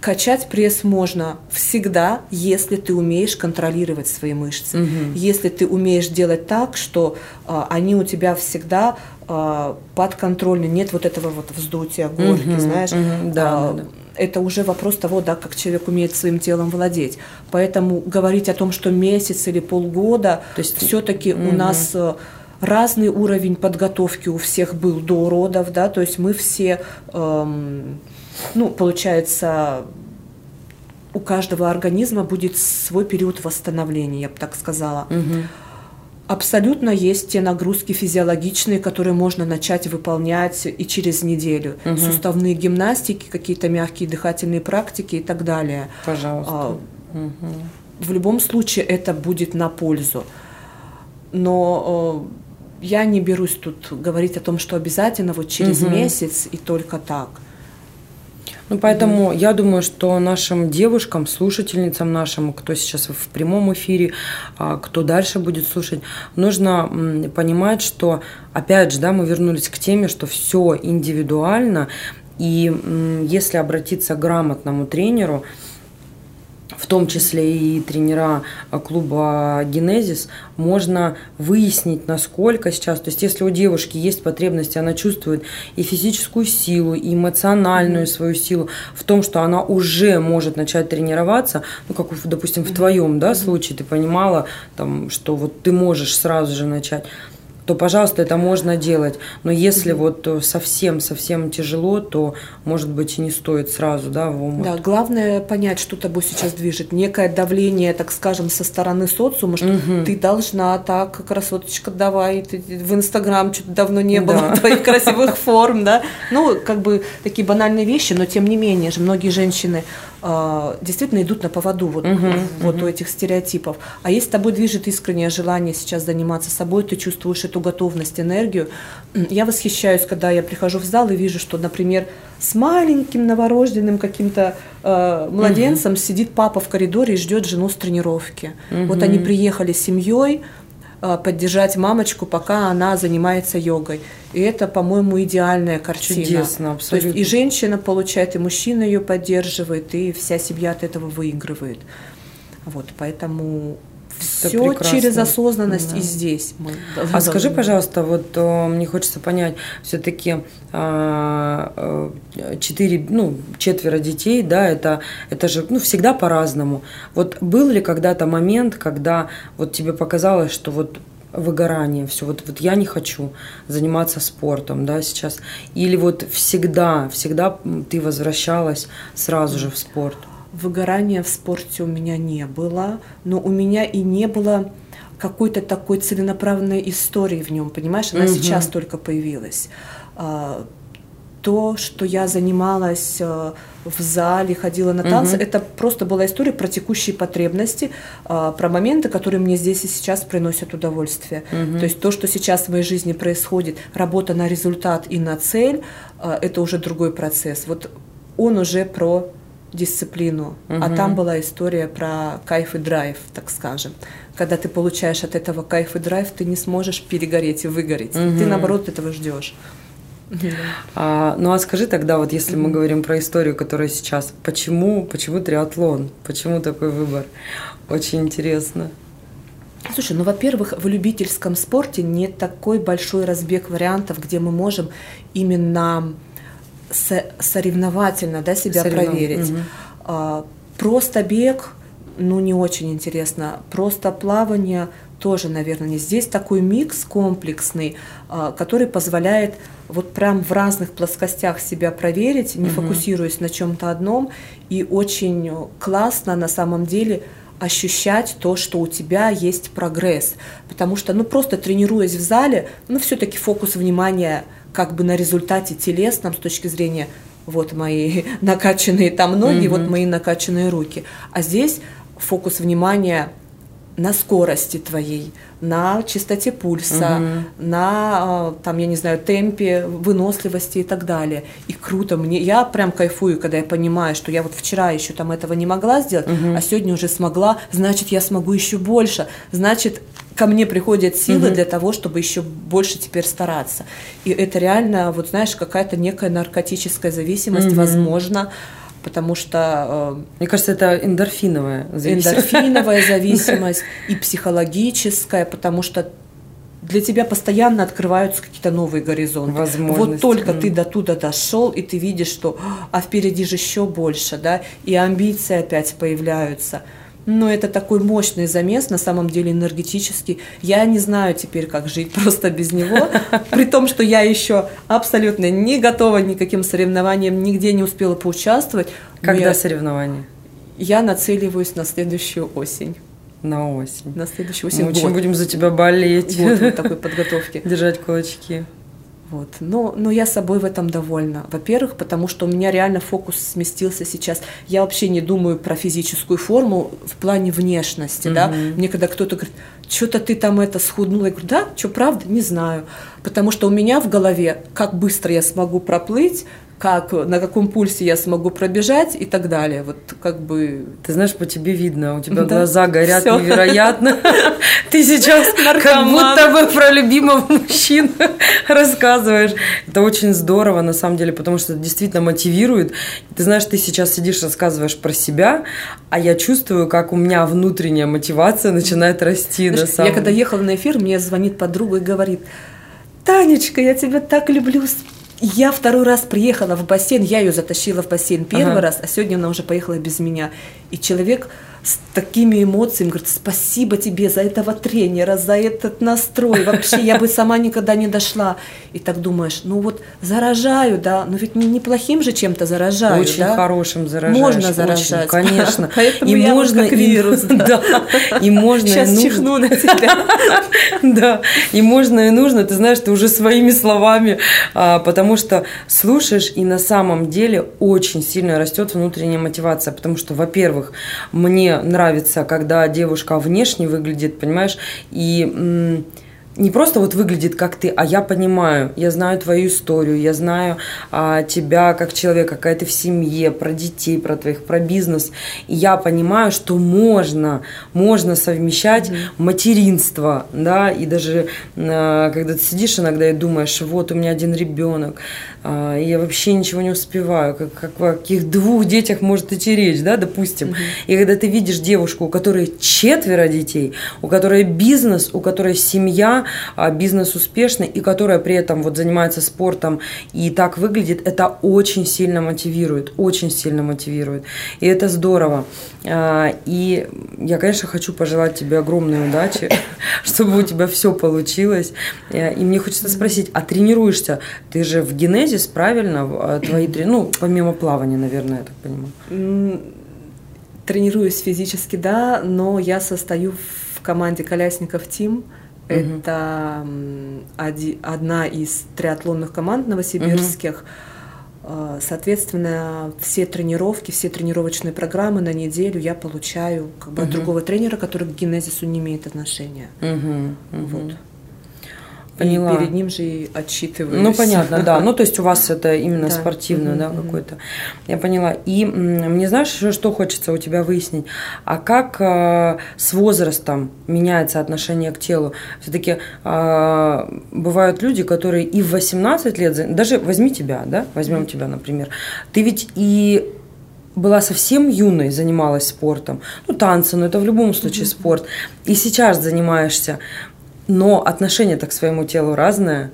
качать пресс можно всегда, если ты умеешь контролировать свои мышцы. Угу. Если ты умеешь делать так, что а, они у тебя всегда а, подконтрольны, нет вот этого вот вздутия горки, угу, знаешь. Угу, да, а, да, да это уже вопрос того, да, как человек умеет своим телом владеть. Поэтому говорить о том, что месяц или полгода, то есть все-таки угу. у нас э, разный уровень подготовки у всех был до родов, да, то есть мы все, эм, ну, получается, у каждого организма будет свой период восстановления, я бы так сказала. Угу. Абсолютно есть те нагрузки физиологичные, которые можно начать выполнять и через неделю. Угу. Суставные гимнастики, какие-то мягкие дыхательные практики и так далее. Пожалуйста. А, угу. В любом случае это будет на пользу. Но э, я не берусь тут говорить о том, что обязательно вот через угу. месяц и только так. Ну, поэтому mm я думаю, что нашим девушкам, слушательницам нашим, кто сейчас в прямом эфире, а, кто дальше будет слушать, нужно понимать, что, опять же, да, мы вернулись к теме, что все индивидуально, и если обратиться к грамотному тренеру, том числе и тренера а, клуба «Генезис», можно выяснить, насколько сейчас, то есть если у девушки есть потребность, она чувствует и физическую силу, и эмоциональную свою силу в том, что она уже может начать тренироваться, ну, как, допустим, в твоем да, случае ты понимала, там, что вот ты можешь сразу же начать, то, пожалуйста, это можно делать. Но если вот совсем-совсем тяжело, то, может быть, и не стоит сразу, да, в омут. Да, главное понять, что тобой сейчас движет. Некое давление, так скажем, со стороны социума, что угу. ты должна так, красоточка, давай, ты в Инстаграм что-то давно не было да. твоих красивых форм, да. Ну, как бы такие банальные вещи, но тем не менее же многие женщины а, действительно идут на поводу вот, угу, вот угу. у этих стереотипов. А если тобой движет искреннее желание сейчас заниматься собой, ты чувствуешь эту готовность, энергию. Я восхищаюсь, когда я прихожу в зал и вижу, что, например, с маленьким новорожденным каким-то э, младенцем угу. сидит папа в коридоре и ждет жену с тренировки. Угу. Вот они приехали с семьей, поддержать мамочку, пока она занимается йогой. И это, по-моему, идеальная картина. Чудесно, абсолютно. То есть и женщина получает, и мужчина ее поддерживает, и вся семья от этого выигрывает. Вот, поэтому все через осознанность да. и здесь мы А скажи, пожалуйста, вот о, мне хочется понять, все-таки а, э, четыре, ну, четверо детей, да, это, это же ну, всегда по-разному. Вот был ли когда-то момент, когда вот тебе показалось, что вот выгорание, все, вот, вот я не хочу заниматься спортом, да, сейчас, или вот всегда, всегда ты возвращалась сразу же в спорт? Выгорания в спорте у меня не было, но у меня и не было какой-то такой целенаправленной истории в нем, понимаешь? Она угу. сейчас только появилась. А, то, что я занималась э, в зале, ходила на танцы, угу. это просто была история про текущие потребности, а, про моменты, которые мне здесь и сейчас приносят удовольствие. Угу. То есть то, что сейчас в моей жизни происходит, работа на результат и на цель, а, это уже другой процесс. Вот он уже про дисциплину, угу. а там была история про кайф и драйв, так скажем. Когда ты получаешь от этого кайф и драйв, ты не сможешь перегореть и выгореть. Угу. Ты наоборот этого ждешь. А, ну а скажи тогда, вот если мы говорим про историю, которая сейчас, почему, почему триатлон, почему такой выбор? Очень интересно. Слушай, ну, во-первых, в любительском спорте нет такой большой разбег вариантов, где мы можем именно соревновательно да, себя Соревнов... проверить. Угу. А, просто бег, ну, не очень интересно. Просто плавание тоже, наверное, не. Здесь такой микс комплексный, а, который позволяет вот прям в разных плоскостях себя проверить, не угу. фокусируясь на чем-то одном, и очень классно на самом деле ощущать то, что у тебя есть прогресс. Потому что, ну, просто тренируясь в зале, ну, все-таки фокус внимания – как бы на результате телесном с точки зрения вот мои накачанные там ноги, mm-hmm. вот мои накачанные руки. А здесь фокус внимания на скорости твоей, на частоте пульса, угу. на, а, там, я не знаю, темпе, выносливости и так далее. И круто мне, я прям кайфую, когда я понимаю, что я вот вчера еще там этого не могла сделать, угу. а сегодня уже смогла, значит, я смогу еще больше, значит, ко мне приходят силы угу. для того, чтобы еще больше теперь стараться. И это реально, вот знаешь, какая-то некая наркотическая зависимость, угу. возможно, потому что... Э, Мне кажется, это эндорфиновая зависимость. Эндорфиновая зависимость и психологическая, потому что для тебя постоянно открываются какие-то новые горизонты. Вот только mm. ты до туда дошел, и ты видишь, что а впереди же еще больше, да, и амбиции опять появляются – но это такой мощный замес, на самом деле энергетический. Я не знаю теперь, как жить просто без него, при том, что я еще абсолютно не готова никаким соревнованиям, нигде не успела поучаствовать. Когда я... соревнования? Я нацеливаюсь на следующую осень. На осень. На следующую осень. Мы очень будем за тебя болеть. Вот, вот такой подготовки. Держать кулачки. Вот. Но, но я собой в этом довольна. Во-первых, потому что у меня реально фокус сместился сейчас. Я вообще не думаю про физическую форму в плане внешности. Mm-hmm. Да? Мне когда кто-то говорит, что-то ты там это схуднула, я говорю, да, что правда, не знаю. Потому что у меня в голове, как быстро я смогу проплыть, как, на каком пульсе я смогу пробежать и так далее. Вот как бы... Ты знаешь, по тебе видно, у тебя да? глаза горят Всё. невероятно. Ты сейчас как будто бы про любимого мужчину рассказываешь. Это очень здорово, на самом деле, потому что это действительно мотивирует. Ты знаешь, ты сейчас сидишь, рассказываешь про себя, а я чувствую, как у меня внутренняя мотивация начинает расти. Знаешь, на самом... Я когда ехала на эфир, мне звонит подруга и говорит, Танечка, я тебя так люблю, я второй раз приехала в бассейн, я ее затащила в бассейн первый ага. раз, а сегодня она уже поехала без меня. И человек с такими эмоциями, говорит, спасибо тебе за этого тренера, за этот настрой, вообще я бы сама никогда не дошла. И так думаешь, ну вот заражаю, да, но ведь не неплохим же чем-то заражаю, Очень да? хорошим заражаешь. Можно заражать. Очень, конечно. Поэтому и я можно, как вирус. Да. И можно, Сейчас и чихну на тебя. Да, и можно, и нужно, ты знаешь, ты уже своими словами, а, потому что слушаешь, и на самом деле очень сильно растет внутренняя мотивация, потому что, во-первых, мне нравится, когда девушка внешне выглядит, понимаешь, и не просто вот выглядит как ты, а я понимаю, я знаю твою историю, я знаю а, тебя как человека, какая ты в семье, про детей, про твоих, про бизнес, и я понимаю, что можно, можно совмещать mm-hmm. материнство, да, и даже а, когда ты сидишь иногда и думаешь, вот у меня один ребенок, а, я вообще ничего не успеваю, как, как о каких двух детях может идти речь, да, допустим, mm-hmm. и когда ты видишь девушку, у которой четверо детей, у которой бизнес, у которой семья, а, бизнес успешный и которая при этом вот занимается спортом и так выглядит, это очень сильно мотивирует, очень сильно мотивирует. И это здорово. А, и я, конечно, хочу пожелать тебе огромной удачи, чтобы у тебя все получилось. Э, и мне хочется спросить, а тренируешься? Ты же в генезис, правильно? А, твои, ну, помимо плавания, наверное, я так понимаю. Тренируюсь физически, да, но я состою в команде колясников Тим. Угу. Это одна из триатлонных команд новосибирских. Угу. Соответственно, все тренировки, все тренировочные программы на неделю я получаю как бы угу. от другого тренера, который к генезису не имеет отношения. Угу. Угу. Вот. Поняла. И перед ним же и отчитываюсь. Ну, понятно, да. Ну, то есть у вас это именно да. спортивное, да, какое-то. Я поняла. И мне знаешь, что хочется у тебя выяснить? А как э, с возрастом меняется отношение к телу? Все-таки э, бывают люди, которые и в 18 лет, даже возьми тебя, да, возьмем тебя, например, ты ведь и была совсем юной, занималась спортом. Ну, танцы, но это в любом случае mm-hmm. спорт. И сейчас занимаешься но отношение так к своему телу разное.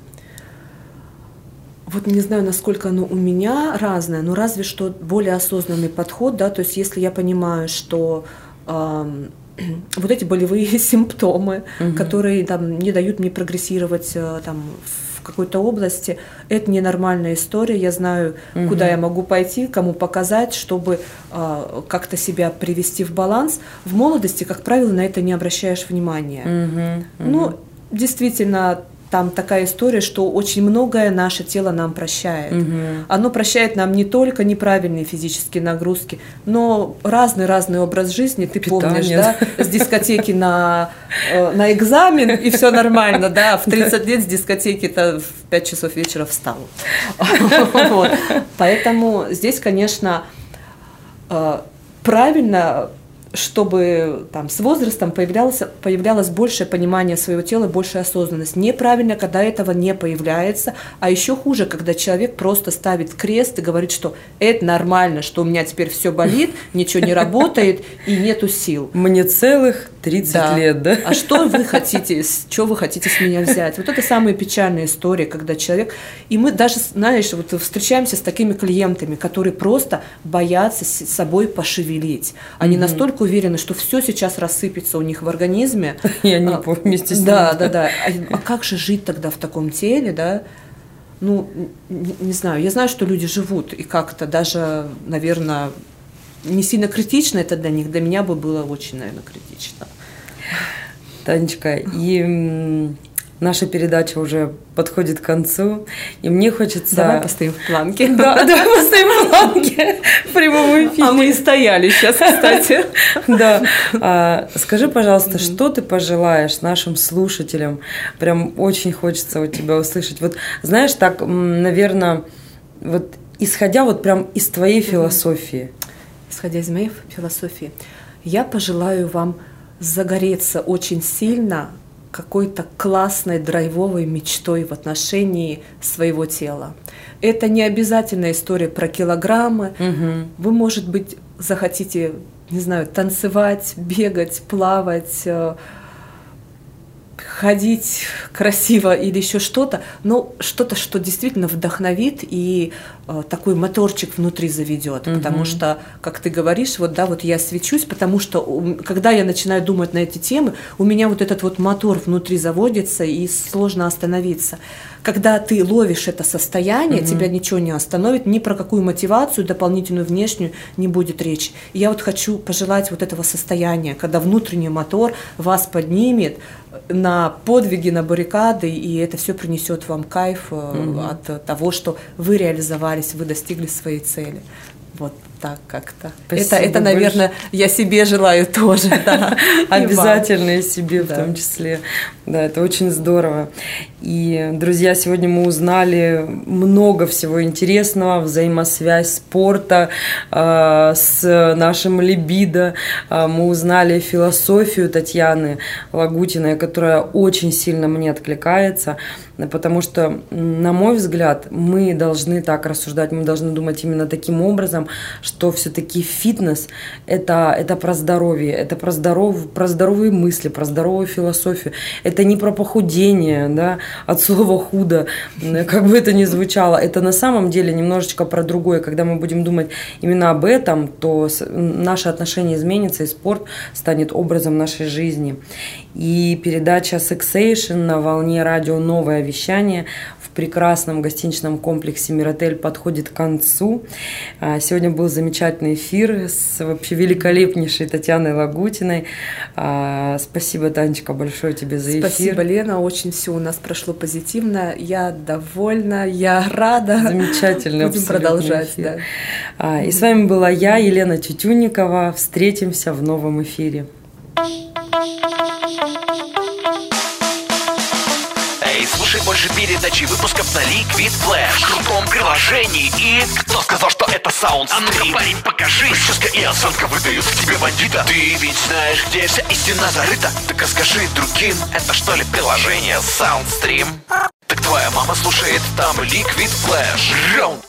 Вот не знаю, насколько оно у меня разное, но разве что более осознанный подход, да, то есть если я понимаю, что э, вот эти болевые симптомы, угу. которые там не дают мне прогрессировать э, там в какой-то области, это ненормальная история. Я знаю, угу. куда я могу пойти, кому показать, чтобы э, как-то себя привести в баланс. В молодости, как правило, на это не обращаешь внимания. Угу. Угу. Ну, действительно там такая история, что очень многое наше тело нам прощает. Угу. Оно прощает нам не только неправильные физические нагрузки, но разный-разный образ жизни. Ты Питание. помнишь, да? С дискотеки на, э, на экзамен, и все нормально, да? В 30 лет с дискотеки-то в 5 часов вечера встал. Поэтому здесь, конечно, э, правильно чтобы там, с возрастом появлялось, появлялось большее понимание своего тела, большая осознанность. Неправильно, когда этого не появляется, а еще хуже, когда человек просто ставит крест и говорит, что это нормально, что у меня теперь все болит, ничего не работает и нету сил. Мне целых 30 да. лет, да? А что вы хотите, что вы хотите с меня взять? Вот это самая печальная история, когда человек... И мы даже, знаешь, вот встречаемся с такими клиентами, которые просто боятся собой пошевелить. Они mm-hmm. настолько уверены, что все сейчас рассыпется у них в организме. И они а, вместе с ним. Да, да, да. А, а как же жить тогда в таком теле, да? Ну, не, не знаю. Я знаю, что люди живут, и как-то даже, наверное, не сильно критично это для них. Для меня бы было очень, наверное, критично. Танечка, и наша передача уже подходит к концу, и мне хочется... Давай постоим в планке. Да, давай постоим в планке в прямом эфире. А мы и стояли сейчас, кстати. Да. А, скажи, пожалуйста, что ты пожелаешь нашим слушателям? Прям очень хочется у тебя услышать. Вот знаешь, так, наверное, вот исходя вот прям из твоей философии. Исходя из моей философии, я пожелаю вам загореться очень сильно какой-то классной драйвовой мечтой в отношении своего тела. Это не обязательно история про килограммы. Угу. Вы, может быть, захотите, не знаю, танцевать, бегать, плавать, э, ходить красиво или еще что-то, но что-то, что действительно вдохновит и э, такой моторчик внутри заведет, угу. потому что, как ты говоришь, вот да, вот я свечусь, потому что когда я начинаю думать на эти темы, у меня вот этот вот мотор внутри заводится и сложно остановиться. Когда ты ловишь это состояние, угу. тебя ничего не остановит, ни про какую мотивацию дополнительную внешнюю не будет речи. И я вот хочу пожелать вот этого состояния, когда внутренний мотор вас поднимет, на подвиги, на баррикады, и это все принесет вам кайф угу. от того, что вы реализовались, вы достигли своей цели. Вот так как-то. это, это, наверное, я себе желаю тоже. Да. Обязательно и себе в том числе. Да, это очень здорово. И, друзья, сегодня мы узнали много всего интересного, взаимосвязь спорта э, с нашим либидо. Э, мы узнали философию Татьяны Лагутиной, которая очень сильно мне откликается, потому что, на мой взгляд, мы должны так рассуждать, мы должны думать именно таким образом, что все-таки фитнес это, это про здоровье, это про, здоров, про здоровые мысли, про здоровую философию. Это не про похудение, да, от слова худо, как бы это ни звучало. Это на самом деле немножечко про другое. Когда мы будем думать именно об этом, то наше отношение изменится, и спорт станет образом нашей жизни. И передача Sexation на волне радио «Новое вещание» прекрасном гостиничном комплексе «Миротель» подходит к концу. А, сегодня был замечательный эфир с вообще великолепнейшей Татьяной Лагутиной. А, спасибо, Танечка, большое тебе за эфир. Спасибо, Лена. Очень все у нас прошло позитивно. Я довольна, я рада. Замечательно. Будем продолжать. Да. А, и с вами была я, Елена Тютюнникова. Встретимся в новом эфире. Слушай больше передачи выпусков на Liquid Flash. В крутом приложении и... Кто сказал, что это саунд А ну парень, покажи. Прическа и осанка выдают к тебе бандита. Ты ведь знаешь, где вся истина зарыта. Так расскажи другим, это что ли приложение Soundstream? Так твоя мама слушает там Liquid Flash Раунд